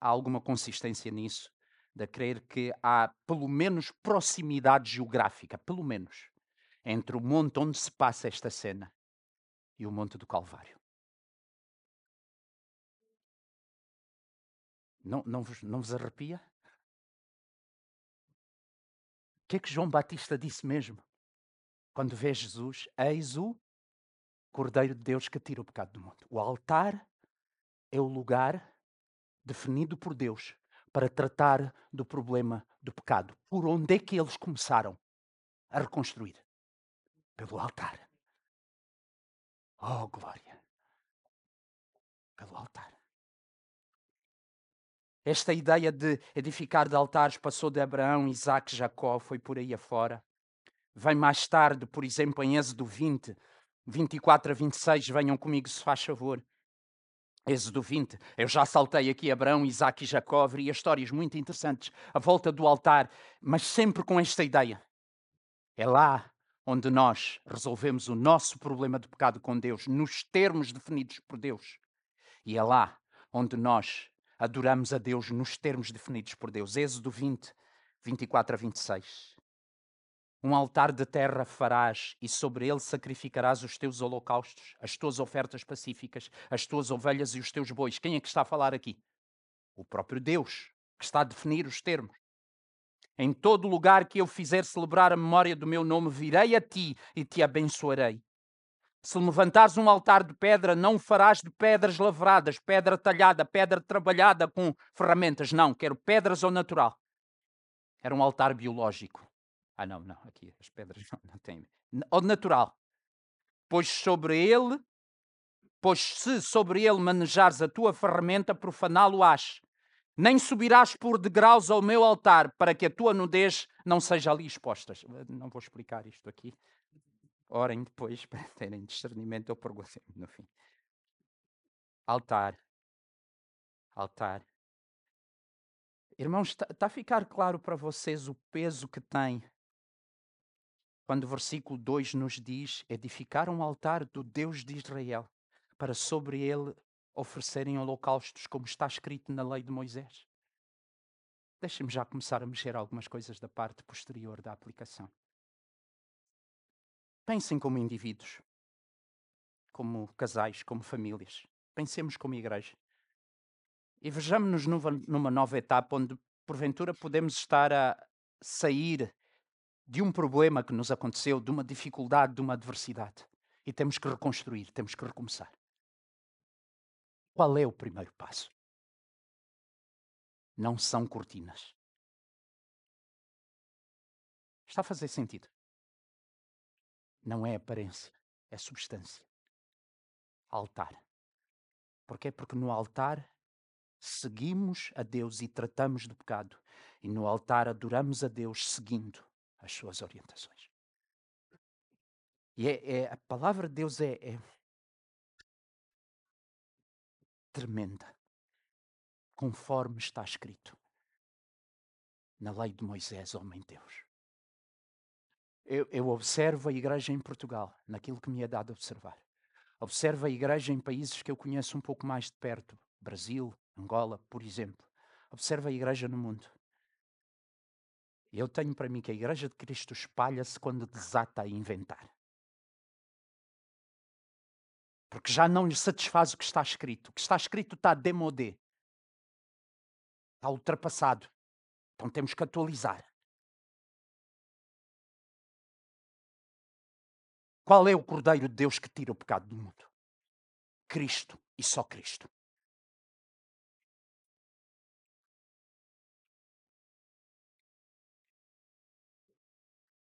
há alguma consistência nisso, de crer que há pelo menos proximidade geográfica, pelo menos, entre o monte onde se passa esta cena e o Monte do Calvário. Não, não, vos, não vos arrepia? O que é que João Batista disse mesmo? Quando vê Jesus, eis o Cordeiro de Deus que tira o pecado do mundo. O altar é o lugar definido por Deus para tratar do problema do pecado. Por onde é que eles começaram a reconstruir? Pelo altar. Oh, glória! Pelo altar. Esta ideia de edificar de altares passou de Abraão, Isaac, Jacó, foi por aí afora. Vem mais tarde, por exemplo, em Êxodo 20, 24 a 26, venham comigo se faz favor. Êxodo 20, eu já saltei aqui Abraão, Isaac e Jacó, haveria histórias muito interessantes à volta do altar, mas sempre com esta ideia. É lá onde nós resolvemos o nosso problema de pecado com Deus, nos termos definidos por Deus. E é lá onde nós adoramos a Deus nos termos definidos por Deus. Êxodo 20, 24 a 26. Um altar de terra farás e sobre ele sacrificarás os teus holocaustos, as tuas ofertas pacíficas, as tuas ovelhas e os teus bois. Quem é que está a falar aqui? O próprio Deus, que está a definir os termos. Em todo lugar que eu fizer celebrar a memória do meu nome, virei a ti e te abençoarei. Se levantares um altar de pedra, não farás de pedras lavradas, pedra talhada, pedra trabalhada com ferramentas. Não, quero pedras ao natural. Era um altar biológico. Ah, não, não, aqui as pedras não, não têm. Ao natural. Pois sobre ele, pois se sobre ele manejares a tua ferramenta, profaná-lo-ás. Nem subirás por degraus ao meu altar, para que a tua nudez não seja ali exposta. Não vou explicar isto aqui. Orem depois para terem discernimento, eu perguntei no fim. Altar. Altar. Irmãos, está tá a ficar claro para vocês o peso que tem quando o versículo 2 nos diz: edificar um altar do Deus de Israel, para sobre ele oferecerem holocaustos, como está escrito na lei de Moisés. Deixem-me já começar a mexer algumas coisas da parte posterior da aplicação. Pensem como indivíduos, como casais, como famílias. Pensemos como igreja. E vejamos-nos numa, numa nova etapa onde, porventura, podemos estar a sair de um problema que nos aconteceu, de uma dificuldade, de uma adversidade. E temos que reconstruir, temos que recomeçar. Qual é o primeiro passo? Não são cortinas. Está a fazer sentido? Não é aparência, é substância. Altar. Porquê? Porque no altar seguimos a Deus e tratamos do pecado. E no altar adoramos a Deus seguindo as suas orientações. E é, é a palavra de Deus é, é tremenda, conforme está escrito na lei de Moisés, homem de Deus. Eu, eu, observo a igreja em Portugal, naquilo que me é dado observar. Observo a igreja em países que eu conheço um pouco mais de perto, Brasil, Angola, por exemplo. Observo a igreja no mundo. Eu tenho para mim que a Igreja de Cristo espalha-se quando desata a inventar. Porque já não lhe satisfaz o que está escrito. O que está escrito está demodé. Está ultrapassado. Então temos que atualizar. Qual é o Cordeiro de Deus que tira o pecado do mundo? Cristo e só Cristo.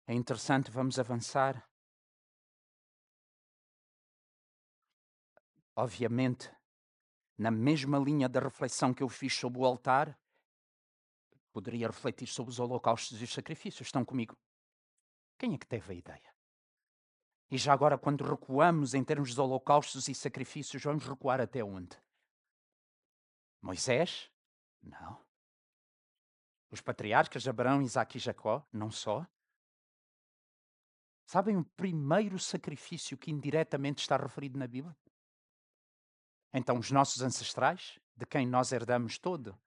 É interessante, vamos avançar. Obviamente, na mesma linha da reflexão que eu fiz sobre o altar, poderia refletir sobre os holocaustos e os sacrifícios. Estão comigo? Quem é que teve a ideia? E já agora, quando recuamos em termos de holocaustos e sacrifícios, vamos recuar até onde? Moisés? Não. Os patriarcas Abraão, Isaac e Jacó? Não só. Sabem o primeiro sacrifício que indiretamente está referido na Bíblia? Então, os nossos ancestrais, de quem nós herdamos todo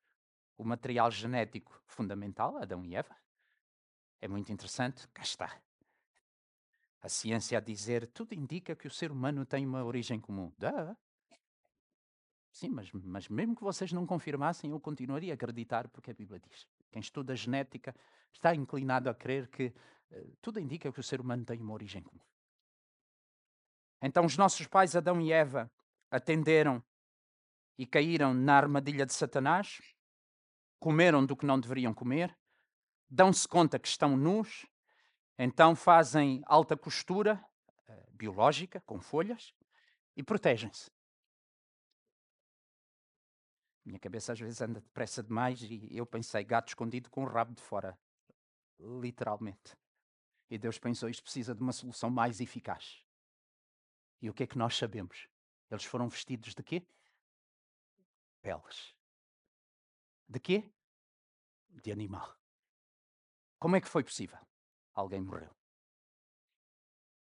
o material genético fundamental, Adão e Eva. É muito interessante, cá está. A ciência a dizer, tudo indica que o ser humano tem uma origem comum. Duh. Sim, mas, mas mesmo que vocês não confirmassem, eu continuaria a acreditar porque a Bíblia diz. Quem estuda genética está inclinado a crer que tudo indica que o ser humano tem uma origem comum. Então, os nossos pais, Adão e Eva, atenderam e caíram na armadilha de Satanás, comeram do que não deveriam comer, dão-se conta que estão nus, então fazem alta costura uh, biológica, com folhas, e protegem-se. Minha cabeça às vezes anda depressa demais e eu pensei gato escondido com o rabo de fora. Literalmente. E Deus pensou isto precisa de uma solução mais eficaz. E o que é que nós sabemos? Eles foram vestidos de quê? Peles. De quê? De animal. Como é que foi possível? Alguém morreu.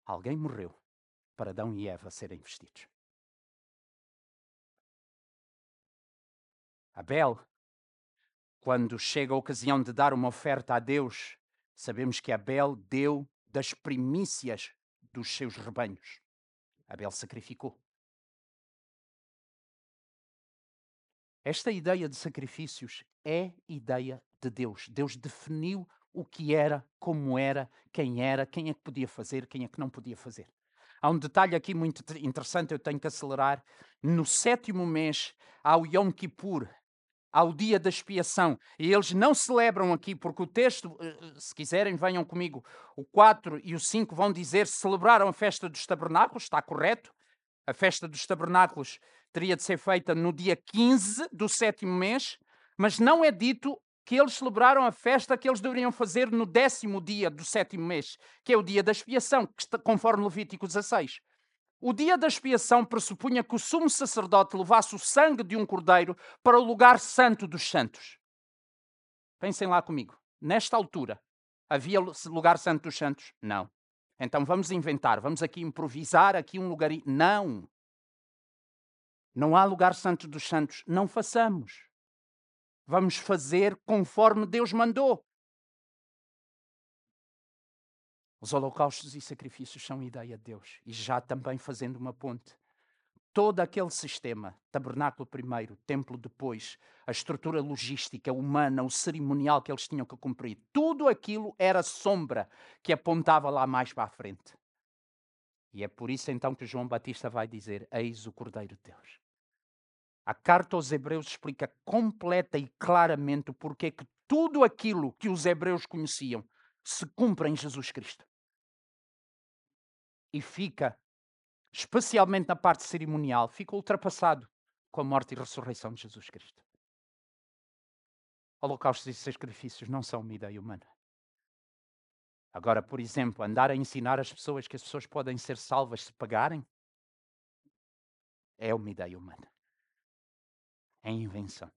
Alguém morreu para Adão e Eva serem vestidos. Abel, quando chega a ocasião de dar uma oferta a Deus, sabemos que Abel deu das primícias dos seus rebanhos. Abel sacrificou. Esta ideia de sacrifícios é ideia de Deus. Deus definiu o que era, como era, quem era, quem é que podia fazer, quem é que não podia fazer. Há um detalhe aqui muito interessante, eu tenho que acelerar. No sétimo mês há o Yom Kippur, ao dia da expiação. E eles não celebram aqui, porque o texto, eh, eh, se quiserem, venham comigo, o 4 e o 5 vão dizer celebraram a festa dos tabernáculos, está correto? A festa dos tabernáculos teria de ser feita no dia 15 do sétimo mês, mas não é dito que eles celebraram a festa que eles deveriam fazer no décimo dia do sétimo mês, que é o dia da expiação, conforme Levítico 16. O dia da expiação pressupunha que o sumo sacerdote levasse o sangue de um cordeiro para o lugar santo dos santos. Pensem lá comigo. Nesta altura, havia lugar santo dos santos? Não. Então vamos inventar, vamos aqui improvisar aqui um lugar. Não. Não há lugar santo dos santos. Não façamos. Vamos fazer conforme Deus mandou. Os holocaustos e sacrifícios são ideia de Deus. E já também fazendo uma ponte. Todo aquele sistema, tabernáculo primeiro, templo depois, a estrutura logística humana, o cerimonial que eles tinham que cumprir, tudo aquilo era sombra que apontava lá mais para a frente. E é por isso então que João Batista vai dizer: Eis o Cordeiro de Deus. A carta aos Hebreus explica completa e claramente o porquê que tudo aquilo que os Hebreus conheciam se cumpre em Jesus Cristo. E fica, especialmente na parte cerimonial, fica ultrapassado com a morte e ressurreição de Jesus Cristo. Holocaustos e sacrifícios não são uma ideia humana. Agora, por exemplo, andar a ensinar as pessoas que as pessoas podem ser salvas se pagarem é uma ideia humana. É invenção.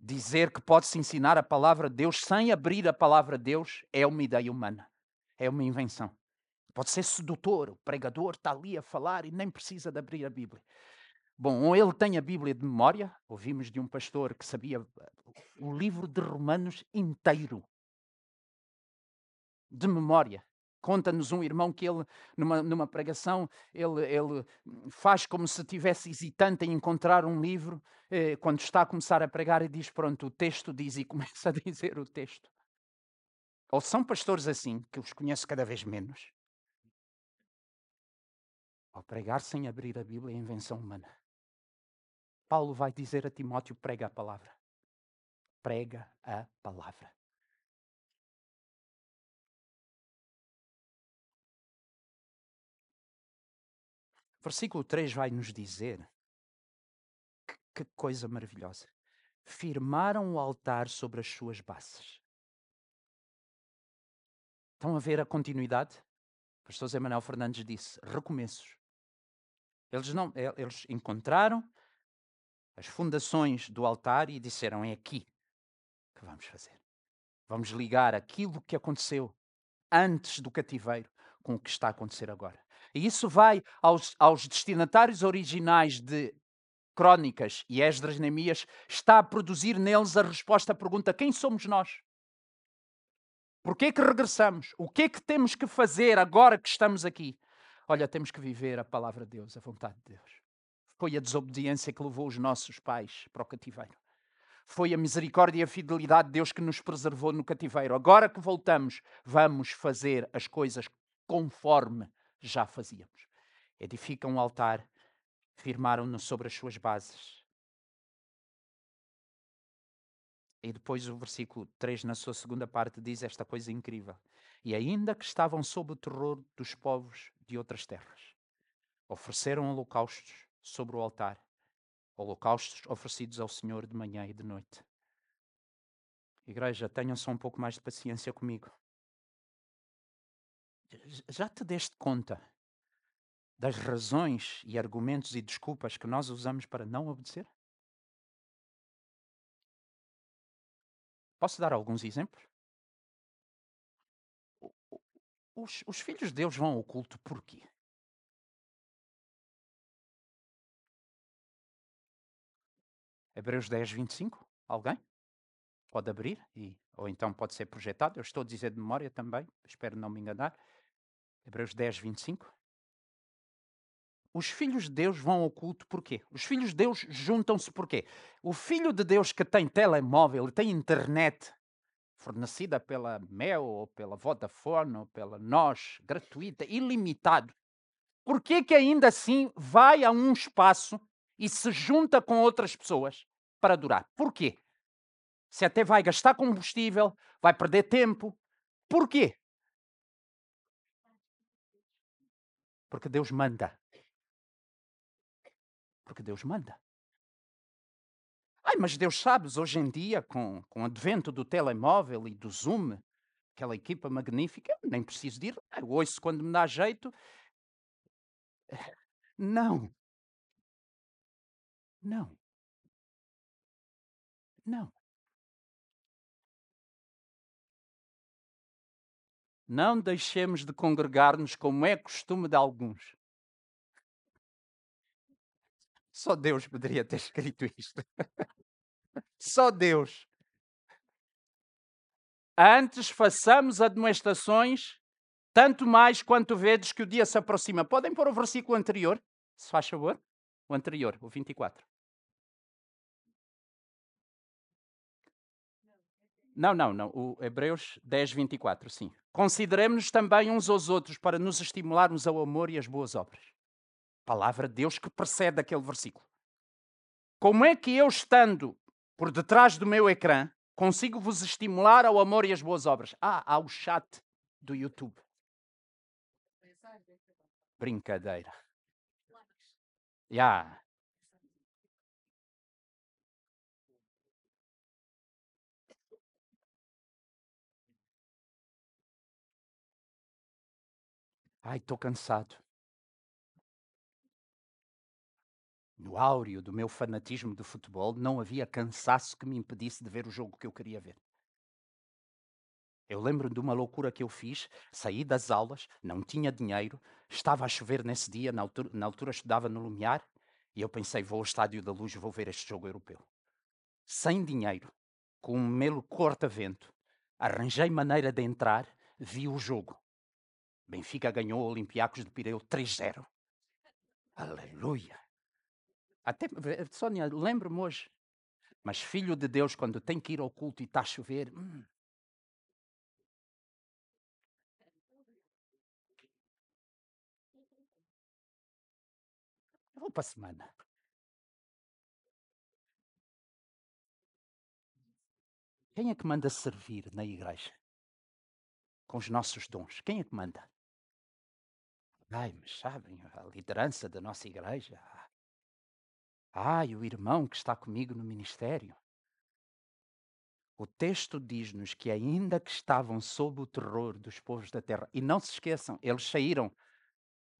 Dizer que pode-se ensinar a palavra de Deus sem abrir a palavra de Deus é uma ideia humana, é uma invenção. Pode ser sedutor, o pregador está ali a falar e nem precisa de abrir a Bíblia. Bom, ou ele tem a Bíblia de memória, ouvimos de um pastor que sabia eh, o livro de Romanos inteiro, de memória. Conta-nos um irmão que ele, numa, numa pregação, ele, ele faz como se estivesse hesitante em encontrar um livro, eh, quando está a começar a pregar e diz, pronto, o texto diz, e começa a dizer o texto. Ou são pastores assim, que os conheço cada vez menos. Ao pregar sem abrir a Bíblia é invenção humana. Paulo vai dizer a Timóteo, prega a palavra. prega a palavra. Versículo 3 vai nos dizer que, que coisa maravilhosa. Firmaram o altar sobre as suas bases. Estão a ver a continuidade? O pastor Zé Manuel Fernandes disse: recomeços. Eles, não, eles encontraram as fundações do altar e disseram: é aqui que vamos fazer. Vamos ligar aquilo que aconteceu antes do cativeiro com o que está a acontecer agora. E isso vai aos, aos destinatários originais de Crónicas e Esdras Neemias, está a produzir neles a resposta à pergunta: quem somos nós? Por que que regressamos? O que é que temos que fazer agora que estamos aqui? Olha, temos que viver a palavra de Deus, a vontade de Deus. Foi a desobediência que levou os nossos pais para o cativeiro. Foi a misericórdia e a fidelidade de Deus que nos preservou no cativeiro. Agora que voltamos, vamos fazer as coisas conforme já fazíamos. Edificam um altar, firmaram-no sobre as suas bases. E depois o versículo 3, na sua segunda parte, diz esta coisa incrível. E ainda que estavam sob o terror dos povos de outras terras, ofereceram holocaustos sobre o altar, holocaustos oferecidos ao Senhor de manhã e de noite. Igreja, tenham só um pouco mais de paciência comigo. Já te deste conta das razões e argumentos e desculpas que nós usamos para não obedecer? Posso dar alguns exemplos? Os, os filhos de Deus vão ao culto por quê? Hebreus 10, 25? Alguém? Pode abrir? E, ou então pode ser projetado. Eu estou a dizer de memória também, espero não me enganar. Hebreus 10, 25. Os filhos de Deus vão ao culto porquê? Os filhos de Deus juntam-se porquê? O filho de Deus que tem telemóvel, tem internet fornecida pela Mel ou pela Vodafone ou pela Nós, gratuita, ilimitado. Porquê que ainda assim vai a um espaço e se junta com outras pessoas para adorar? Porquê? Se até vai gastar combustível, vai perder tempo. Porquê? Porque Deus manda. Porque Deus manda. Ai, mas Deus sabes, hoje em dia, com, com o advento do telemóvel e do Zoom, aquela equipa magnífica, nem preciso de ir. Eu ouço quando me dá jeito. Não. Não. Não. Não deixemos de congregar-nos como é costume de alguns. Só Deus poderia ter escrito isto. Só Deus. Antes façamos admoestações, tanto mais quanto vedes que o dia se aproxima. Podem pôr o versículo anterior, se faz favor? O anterior, o 24. Não, não, não. O Hebreus 10, 24, sim. Consideremos-nos também uns aos outros para nos estimularmos ao amor e às boas obras. Palavra de Deus que precede aquele versículo. Como é que eu, estando por detrás do meu ecrã, consigo vos estimular ao amor e às boas obras? Ah, há o chat do YouTube. Brincadeira. Já. Yeah. Ai, estou cansado. No áureo do meu fanatismo de futebol, não havia cansaço que me impedisse de ver o jogo que eu queria ver. Eu lembro de uma loucura que eu fiz, saí das aulas, não tinha dinheiro, estava a chover nesse dia, na altura, na altura estudava no Lumiar, e eu pensei, vou ao Estádio da Luz, vou ver este jogo europeu. Sem dinheiro, com um melo corta-vento, arranjei maneira de entrar, vi o jogo. Benfica ganhou o Olympiacos de Pireu 3-0. Aleluia! Até, Sónia, lembro-me hoje. Mas filho de Deus, quando tem que ir ao culto e está a chover. Hum. Eu vou para a semana. Quem é que manda servir na igreja? Com os nossos dons. Quem é que manda? Ai, mas sabem, a liderança da nossa igreja. Ai, o irmão que está comigo no ministério. O texto diz-nos que, ainda que estavam sob o terror dos povos da terra, e não se esqueçam, eles saíram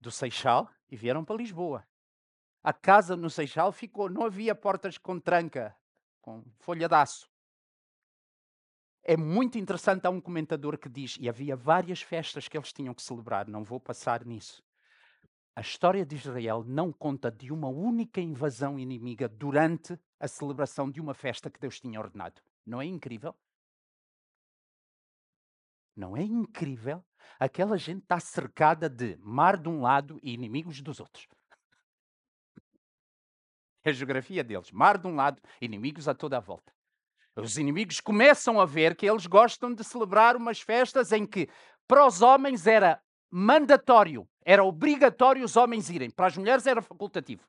do Seixal e vieram para Lisboa. A casa no Seixal ficou, não havia portas com tranca, com folha de aço. É muito interessante, há um comentador que diz, e havia várias festas que eles tinham que celebrar, não vou passar nisso. A história de Israel não conta de uma única invasão inimiga durante a celebração de uma festa que Deus tinha ordenado. Não é incrível? Não é incrível? Aquela gente está cercada de mar de um lado e inimigos dos outros. É a geografia deles. Mar de um lado, inimigos a toda a volta. Os inimigos começam a ver que eles gostam de celebrar umas festas em que, para os homens, era mandatório, era obrigatório os homens irem. Para as mulheres era facultativo.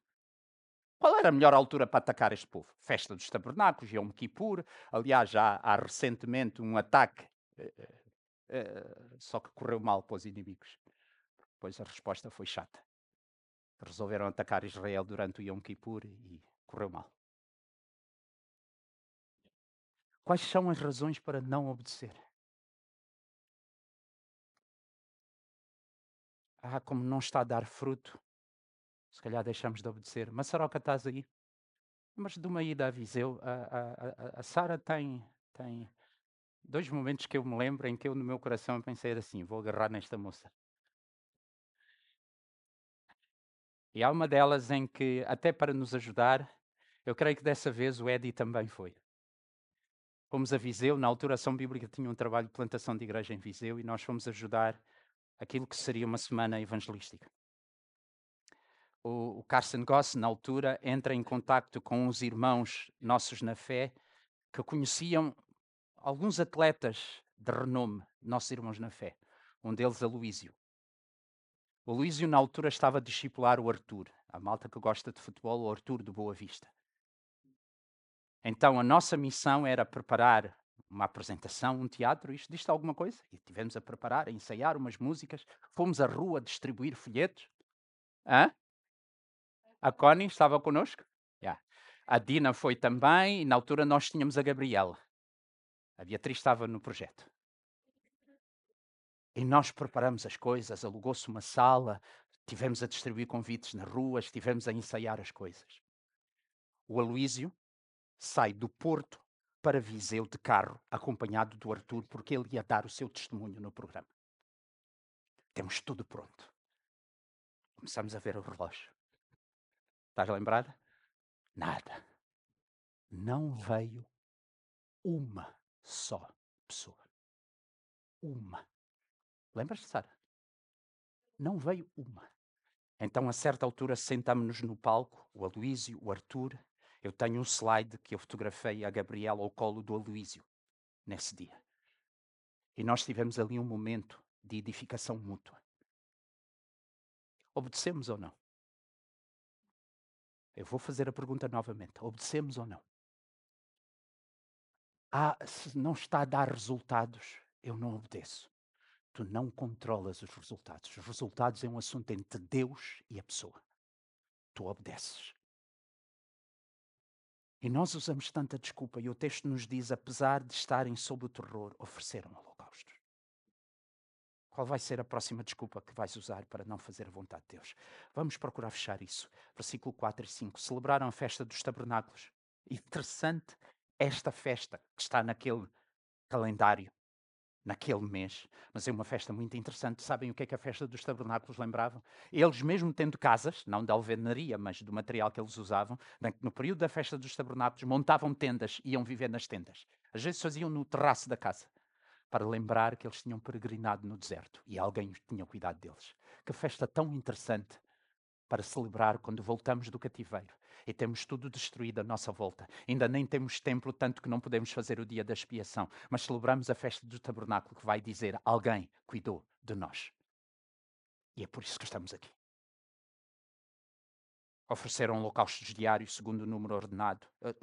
Qual era a melhor altura para atacar este povo? Festa dos Tabernáculos, Yom Kippur. Aliás, já há recentemente um ataque, uh, uh, só que correu mal para os inimigos. Pois a resposta foi chata. Resolveram atacar Israel durante o Yom Kippur e correu mal. Quais são as razões para não obedecer? Ah, como não está a dar fruto, se calhar deixamos de obedecer. Massaroca, estás aí? Mas de uma ida a Viseu, a, a, a Sara tem, tem dois momentos que eu me lembro em que eu, no meu coração, pensei assim: vou agarrar nesta moça. E há uma delas em que, até para nos ajudar, eu creio que dessa vez o Eddie também foi. Fomos a Viseu, na altura a Ação Bíblica tinha um trabalho de plantação de igreja em Viseu e nós fomos ajudar aquilo que seria uma semana evangelística o, o Carson Goss, na altura, entra em contato com os irmãos nossos na fé que conheciam alguns atletas de renome, nossos irmãos na fé. Um deles, Aloísio. O Aloísio, na altura, estava a discipular o Arthur, a malta que gosta de futebol, o Arthur de Boa Vista. Então, a nossa missão era preparar uma apresentação, um teatro, isto diz alguma coisa? E tivemos a preparar, a ensaiar umas músicas, fomos à rua distribuir folhetos. Hã? A Connie estava connosco? Yeah. A Dina foi também, e na altura nós tínhamos a Gabriela. A Beatriz estava no projeto. E nós preparamos as coisas, alugou-se uma sala, tivemos a distribuir convites nas ruas, tivemos a ensaiar as coisas. O Aloísio sai do Porto para Viseu de carro, acompanhado do Arthur, porque ele ia dar o seu testemunho no programa. Temos tudo pronto. Começamos a ver o relógio. Estás lembrada? Nada. Não veio uma só pessoa. Uma. Lembras-te, Sara? Não veio uma. Então, a certa altura, sentamos-nos no palco, o Aloísio, o Arthur. Eu tenho um slide que eu fotografei a Gabriela ao colo do Aloísio, nesse dia. E nós tivemos ali um momento de edificação mútua. Obedecemos ou não? Eu vou fazer a pergunta novamente: obedecemos ou não? Ah, se não está a dar resultados, eu não obedeço. Tu não controlas os resultados. Os resultados é um assunto entre Deus e a pessoa. Tu obedeces. E nós usamos tanta desculpa, e o texto nos diz: apesar de estarem sob o terror, ofereceram holocaustos. Qual vai ser a próxima desculpa que vais usar para não fazer a vontade de Deus? Vamos procurar fechar isso. Versículo 4 e 5. Celebraram a festa dos tabernáculos. Interessante esta festa que está naquele calendário, naquele mês. Mas é uma festa muito interessante. Sabem o que é que a festa dos tabernáculos lembrava? Eles, mesmo tendo casas, não da alvenaria, mas do material que eles usavam, no período da festa dos tabernáculos, montavam tendas, iam viver nas tendas. Às vezes faziam no terraço da casa para lembrar que eles tinham peregrinado no deserto e alguém tinha cuidado deles. Que festa tão interessante para celebrar quando voltamos do cativeiro e temos tudo destruído à nossa volta. Ainda nem temos templo, tanto que não podemos fazer o dia da expiação, mas celebramos a festa do tabernáculo que vai dizer alguém cuidou de nós. E é por isso que estamos aqui. Ofereceram holocaustos diários segundo o número ordenado, uh,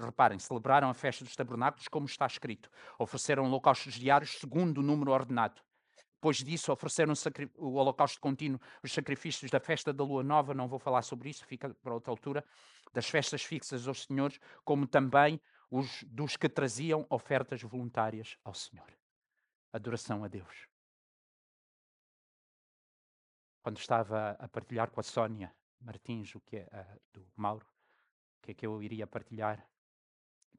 Reparem, celebraram a festa dos tabernáculos como está escrito. Ofereceram holocaustos diários segundo o número ordenado. Depois disso, ofereceram o holocausto contínuo, os sacrifícios da festa da lua nova, não vou falar sobre isso, fica para outra altura, das festas fixas aos senhores, como também os dos que traziam ofertas voluntárias ao Senhor. Adoração a Deus. Quando estava a partilhar com a Sónia Martins, o que é uh, do Mauro, o que é que eu iria partilhar,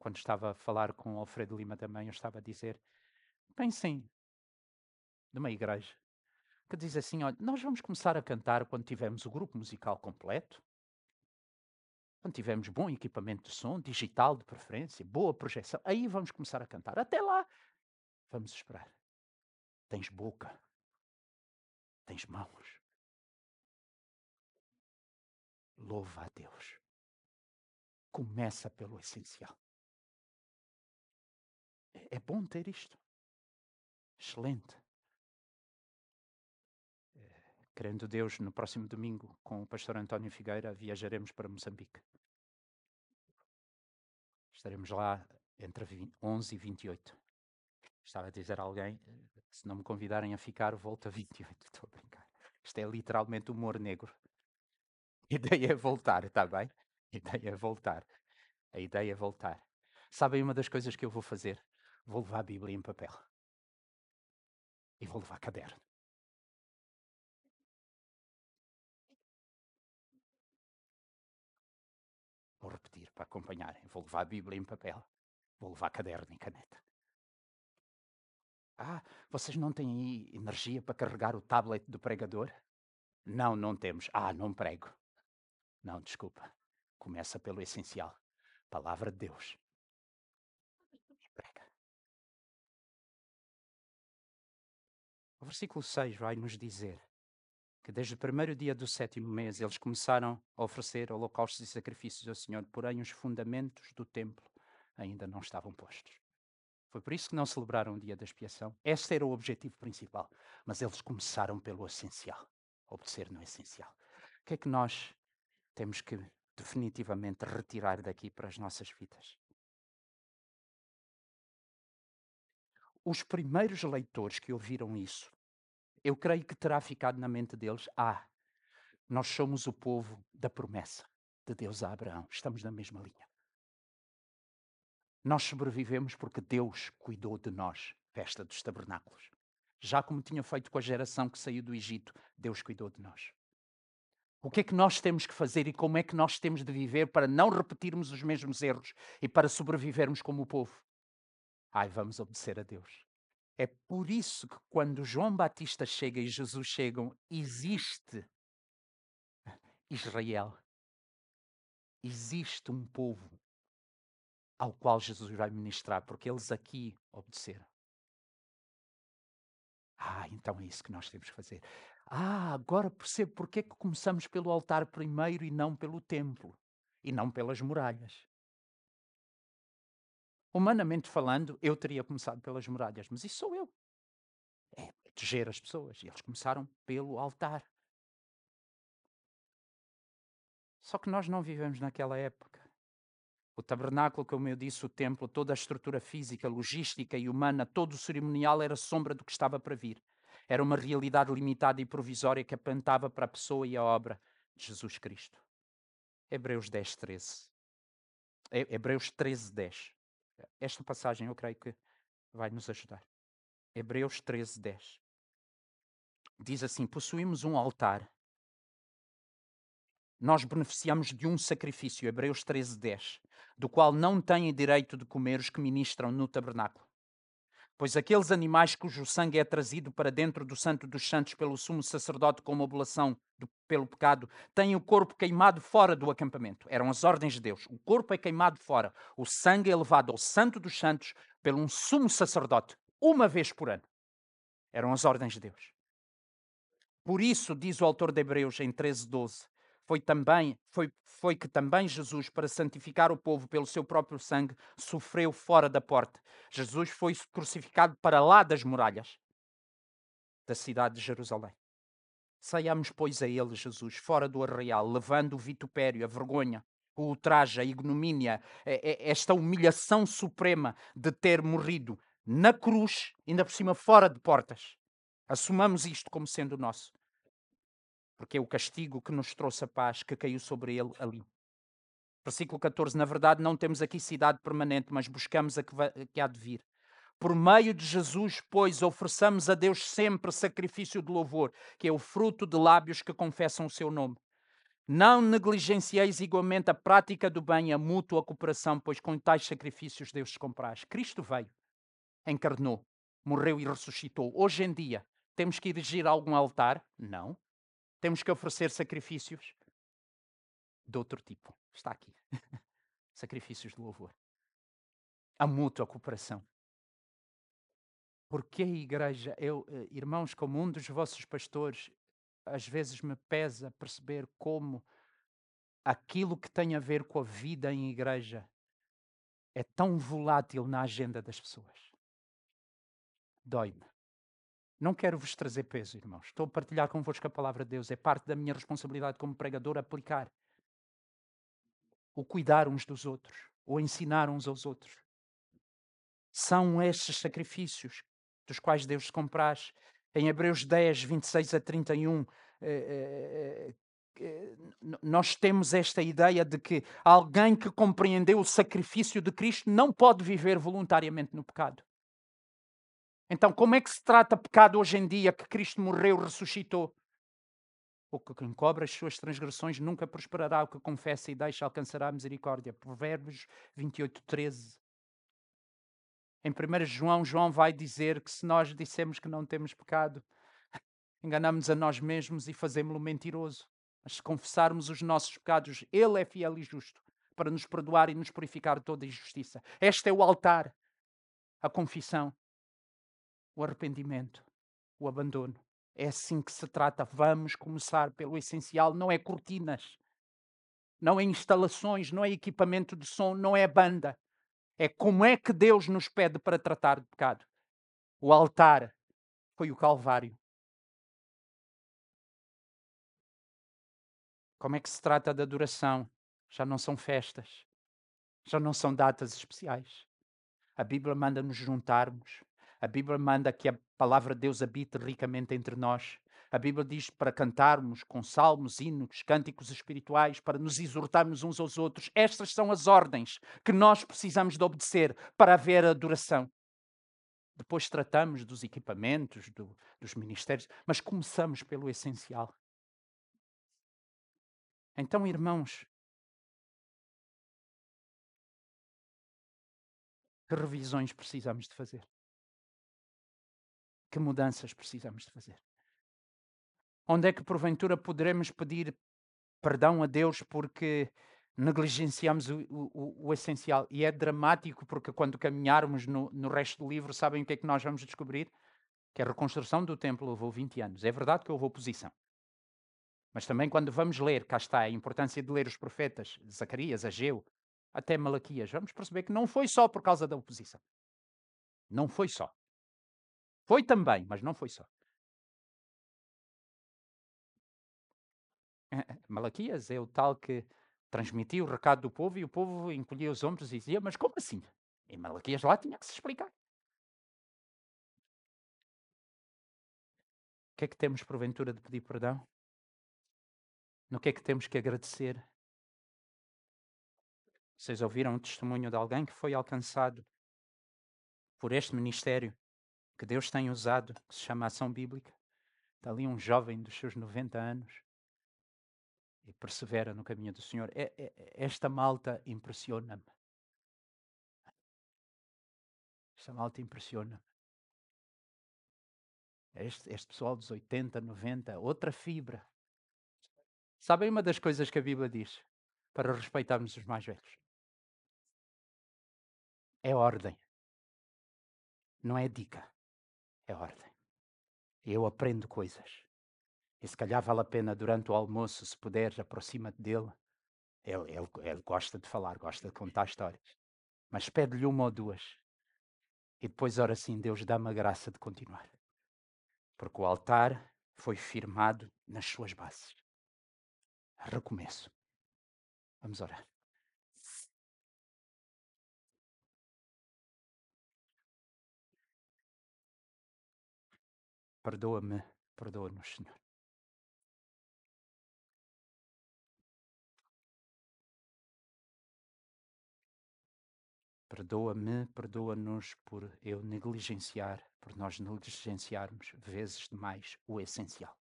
quando estava a falar com o Alfredo Lima também, eu estava a dizer: pensem de uma igreja que diz assim: olha, nós vamos começar a cantar quando tivermos o grupo musical completo, quando tivermos bom equipamento de som, digital de preferência, boa projeção, aí vamos começar a cantar. Até lá, vamos esperar. Tens boca, tens mãos. Louva a Deus. Começa pelo essencial. É, é bom ter isto. Excelente. Querendo Deus, no próximo domingo, com o pastor António Figueira, viajaremos para Moçambique. Estaremos lá entre 11 e 28. Estava a dizer a alguém, se não me convidarem a ficar, volto a 28. Estou a brincar. Isto é literalmente humor negro. A ideia é voltar, está bem? A ideia é voltar. A ideia é voltar. Sabem uma das coisas que eu vou fazer? Vou levar a Bíblia em papel. E vou levar caderno. Para acompanharem. Vou levar a Bíblia em papel. Vou levar caderno e caneta. Ah, vocês não têm aí energia para carregar o tablet do pregador? Não, não temos. Ah, não prego. Não, desculpa. Começa pelo essencial. Palavra de Deus. E prega. O versículo 6 vai nos dizer que desde o primeiro dia do sétimo mês eles começaram a oferecer holocaustos e sacrifícios ao Senhor, porém os fundamentos do templo ainda não estavam postos. Foi por isso que não celebraram o dia da expiação. Esse era o objetivo principal. Mas eles começaram pelo essencial. Obedecer no essencial. O que é que nós temos que definitivamente retirar daqui para as nossas vidas? Os primeiros leitores que ouviram isso eu creio que terá ficado na mente deles: ah, nós somos o povo da promessa de Deus a Abraão, estamos na mesma linha. Nós sobrevivemos porque Deus cuidou de nós, festa dos tabernáculos. Já como tinha feito com a geração que saiu do Egito, Deus cuidou de nós. O que é que nós temos que fazer e como é que nós temos de viver para não repetirmos os mesmos erros e para sobrevivermos como o povo? Ai, vamos obedecer a Deus. É por isso que quando João Batista chega e Jesus chegam, existe Israel. Existe um povo ao qual Jesus vai ministrar, porque eles aqui obedeceram. Ah, então é isso que nós temos que fazer. Ah, agora percebo porque é que começamos pelo altar primeiro e não pelo templo, e não pelas muralhas. Humanamente falando, eu teria começado pelas muralhas, mas isso sou eu. É proteger as pessoas. E eles começaram pelo altar. Só que nós não vivemos naquela época. O tabernáculo, como eu disse, o templo, toda a estrutura física, logística e humana, todo o cerimonial era sombra do que estava para vir. Era uma realidade limitada e provisória que apontava para a pessoa e a obra de Jesus Cristo. Hebreus 10, 13. Hebreus 13, 10. Esta passagem eu creio que vai nos ajudar. Hebreus 13, 10. Diz assim: Possuímos um altar. Nós beneficiamos de um sacrifício, Hebreus 13, 10, do qual não têm direito de comer os que ministram no tabernáculo. Pois aqueles animais cujo sangue é trazido para dentro do Santo dos Santos pelo sumo sacerdote como oblação do, pelo pecado, têm o corpo queimado fora do acampamento. Eram as ordens de Deus. O corpo é queimado fora. O sangue é levado ao Santo dos Santos pelo um sumo sacerdote, uma vez por ano. Eram as ordens de Deus. Por isso, diz o autor de Hebreus em 13, 12, foi também foi, foi que também Jesus, para santificar o povo pelo seu próprio sangue, sofreu fora da porta. Jesus foi crucificado para lá das muralhas da cidade de Jerusalém. Saiamos, pois, a ele, Jesus, fora do arraial, levando o vitupério, a vergonha, o ultraje, a ignomínia, esta humilhação suprema de ter morrido na cruz, ainda por cima fora de portas. Assumamos isto como sendo nosso. Porque é o castigo que nos trouxe a paz que caiu sobre ele ali. Versículo 14. Na verdade, não temos aqui cidade permanente, mas buscamos a que, que há de vir. Por meio de Jesus, pois, ofereçamos a Deus sempre sacrifício de louvor, que é o fruto de lábios que confessam o seu nome. Não negligencieis igualmente a prática do bem e a mútua cooperação, pois com tais sacrifícios Deus se compraz. Cristo veio, encarnou, morreu e ressuscitou. Hoje em dia, temos que erigir algum altar? Não. Temos que oferecer sacrifícios de outro tipo. Está aqui. sacrifícios de louvor. A mútua cooperação. Porque a igreja, eu, eh, irmãos, como um dos vossos pastores, às vezes me pesa perceber como aquilo que tem a ver com a vida em igreja é tão volátil na agenda das pessoas. Dói-me. Não quero vos trazer peso, irmãos. Estou a partilhar convosco a palavra de Deus. É parte da minha responsabilidade como pregador aplicar. O cuidar uns dos outros. O ensinar uns aos outros. São estes sacrifícios dos quais Deus se compraz em Hebreus 10, 26 a 31, eh, eh, eh, nós temos esta ideia de que alguém que compreendeu o sacrifício de Cristo não pode viver voluntariamente no pecado. Então, como é que se trata pecado hoje em dia que Cristo morreu, ressuscitou? O que quem cobra as suas transgressões nunca prosperará, o que confessa e deixa alcançará a misericórdia. Provérbios 28, 13. Em 1 João, João vai dizer que se nós dissemos que não temos pecado, enganamos a nós mesmos e fazemos-lo mentiroso. Mas se confessarmos os nossos pecados, Ele é fiel e justo para nos perdoar e nos purificar de toda injustiça. Este é o altar, a confissão, o arrependimento, o abandono. É assim que se trata. Vamos começar pelo essencial, não é cortinas, não é instalações, não é equipamento de som, não é banda. É como é que Deus nos pede para tratar de pecado. O altar foi o Calvário. Como é que se trata da adoração? Já não são festas, já não são datas especiais. A Bíblia manda nos juntarmos. A Bíblia manda que a palavra de Deus habite ricamente entre nós. A Bíblia diz para cantarmos com salmos, hinos, cânticos espirituais, para nos exortarmos uns aos outros. Estas são as ordens que nós precisamos de obedecer para haver adoração. Depois tratamos dos equipamentos, do, dos ministérios, mas começamos pelo essencial. Então, irmãos, que revisões precisamos de fazer? Que mudanças precisamos de fazer? Onde é que porventura poderemos pedir perdão a Deus porque negligenciamos o, o, o, essencial? E é dramático porque quando caminharmos no, no resto do livro, sabem o que é que nós vamos descobrir? Que a reconstrução do templo levou 20 anos. É verdade que houve oposição. Mas também quando vamos ler, cá está a importância de ler os profetas, Zacarias, Ageu, até Malaquias, vamos perceber que não foi só por causa da oposição. Não foi só. Foi também, mas não foi só. Malaquias é o tal que transmitia o recado do povo e o povo encolhia os ombros e dizia: Mas como assim? E Malaquias lá tinha que se explicar. O que é que temos porventura de pedir perdão? No que é que temos que agradecer? Vocês ouviram o testemunho de alguém que foi alcançado por este ministério que Deus tem usado, que se chama Ação Bíblica? Está ali um jovem dos seus 90 anos e persevera no caminho do Senhor. É, é, esta malta impressiona-me. Esta malta impressiona-me. Este, este pessoal dos 80, 90, outra fibra. Sabem uma das coisas que a Bíblia diz para respeitarmos os mais velhos? É ordem. Não é dica. É ordem. Eu aprendo coisas. E se calhar vale a pena durante o almoço, se puderes, aproxima-te dele. Ele, ele, ele, gosta de falar, gosta de contar histórias. Mas pede-lhe uma ou duas. E depois, ora assim, Deus dá-me a graça de continuar. Porque o altar foi firmado nas suas bases recomeço. Vamos orar. Perdoa-me, perdoa-nos, Senhor. Perdoa-me, perdoa-nos por eu negligenciar, por nós negligenciarmos vezes demais o essencial.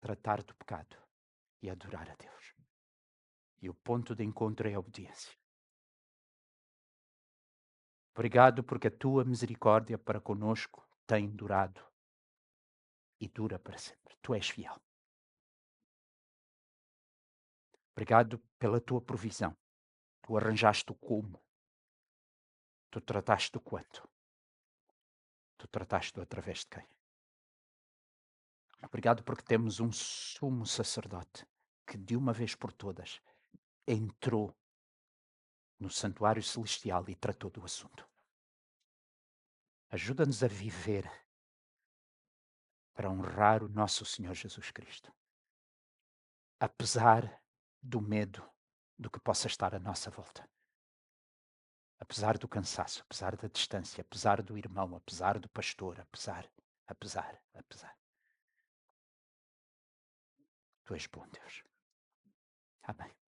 Tratar do pecado e adorar a Deus. E o ponto de encontro é a obediência. Obrigado porque a tua misericórdia para conosco tem durado e dura para sempre. Tu és fiel. Obrigado pela tua provisão. Tu arranjaste o como. Tu trataste o quanto. Tu trataste-o através de quem? Obrigado porque temos um sumo sacerdote que de uma vez por todas entrou no santuário celestial e tratou do assunto. Ajuda-nos a viver para honrar o nosso Senhor Jesus Cristo. Apesar do medo do que possa estar à nossa volta. Apesar do cansaço, apesar da distância, apesar do irmão, apesar do pastor, apesar, apesar, apesar. Tu és bom, Deus. Amém.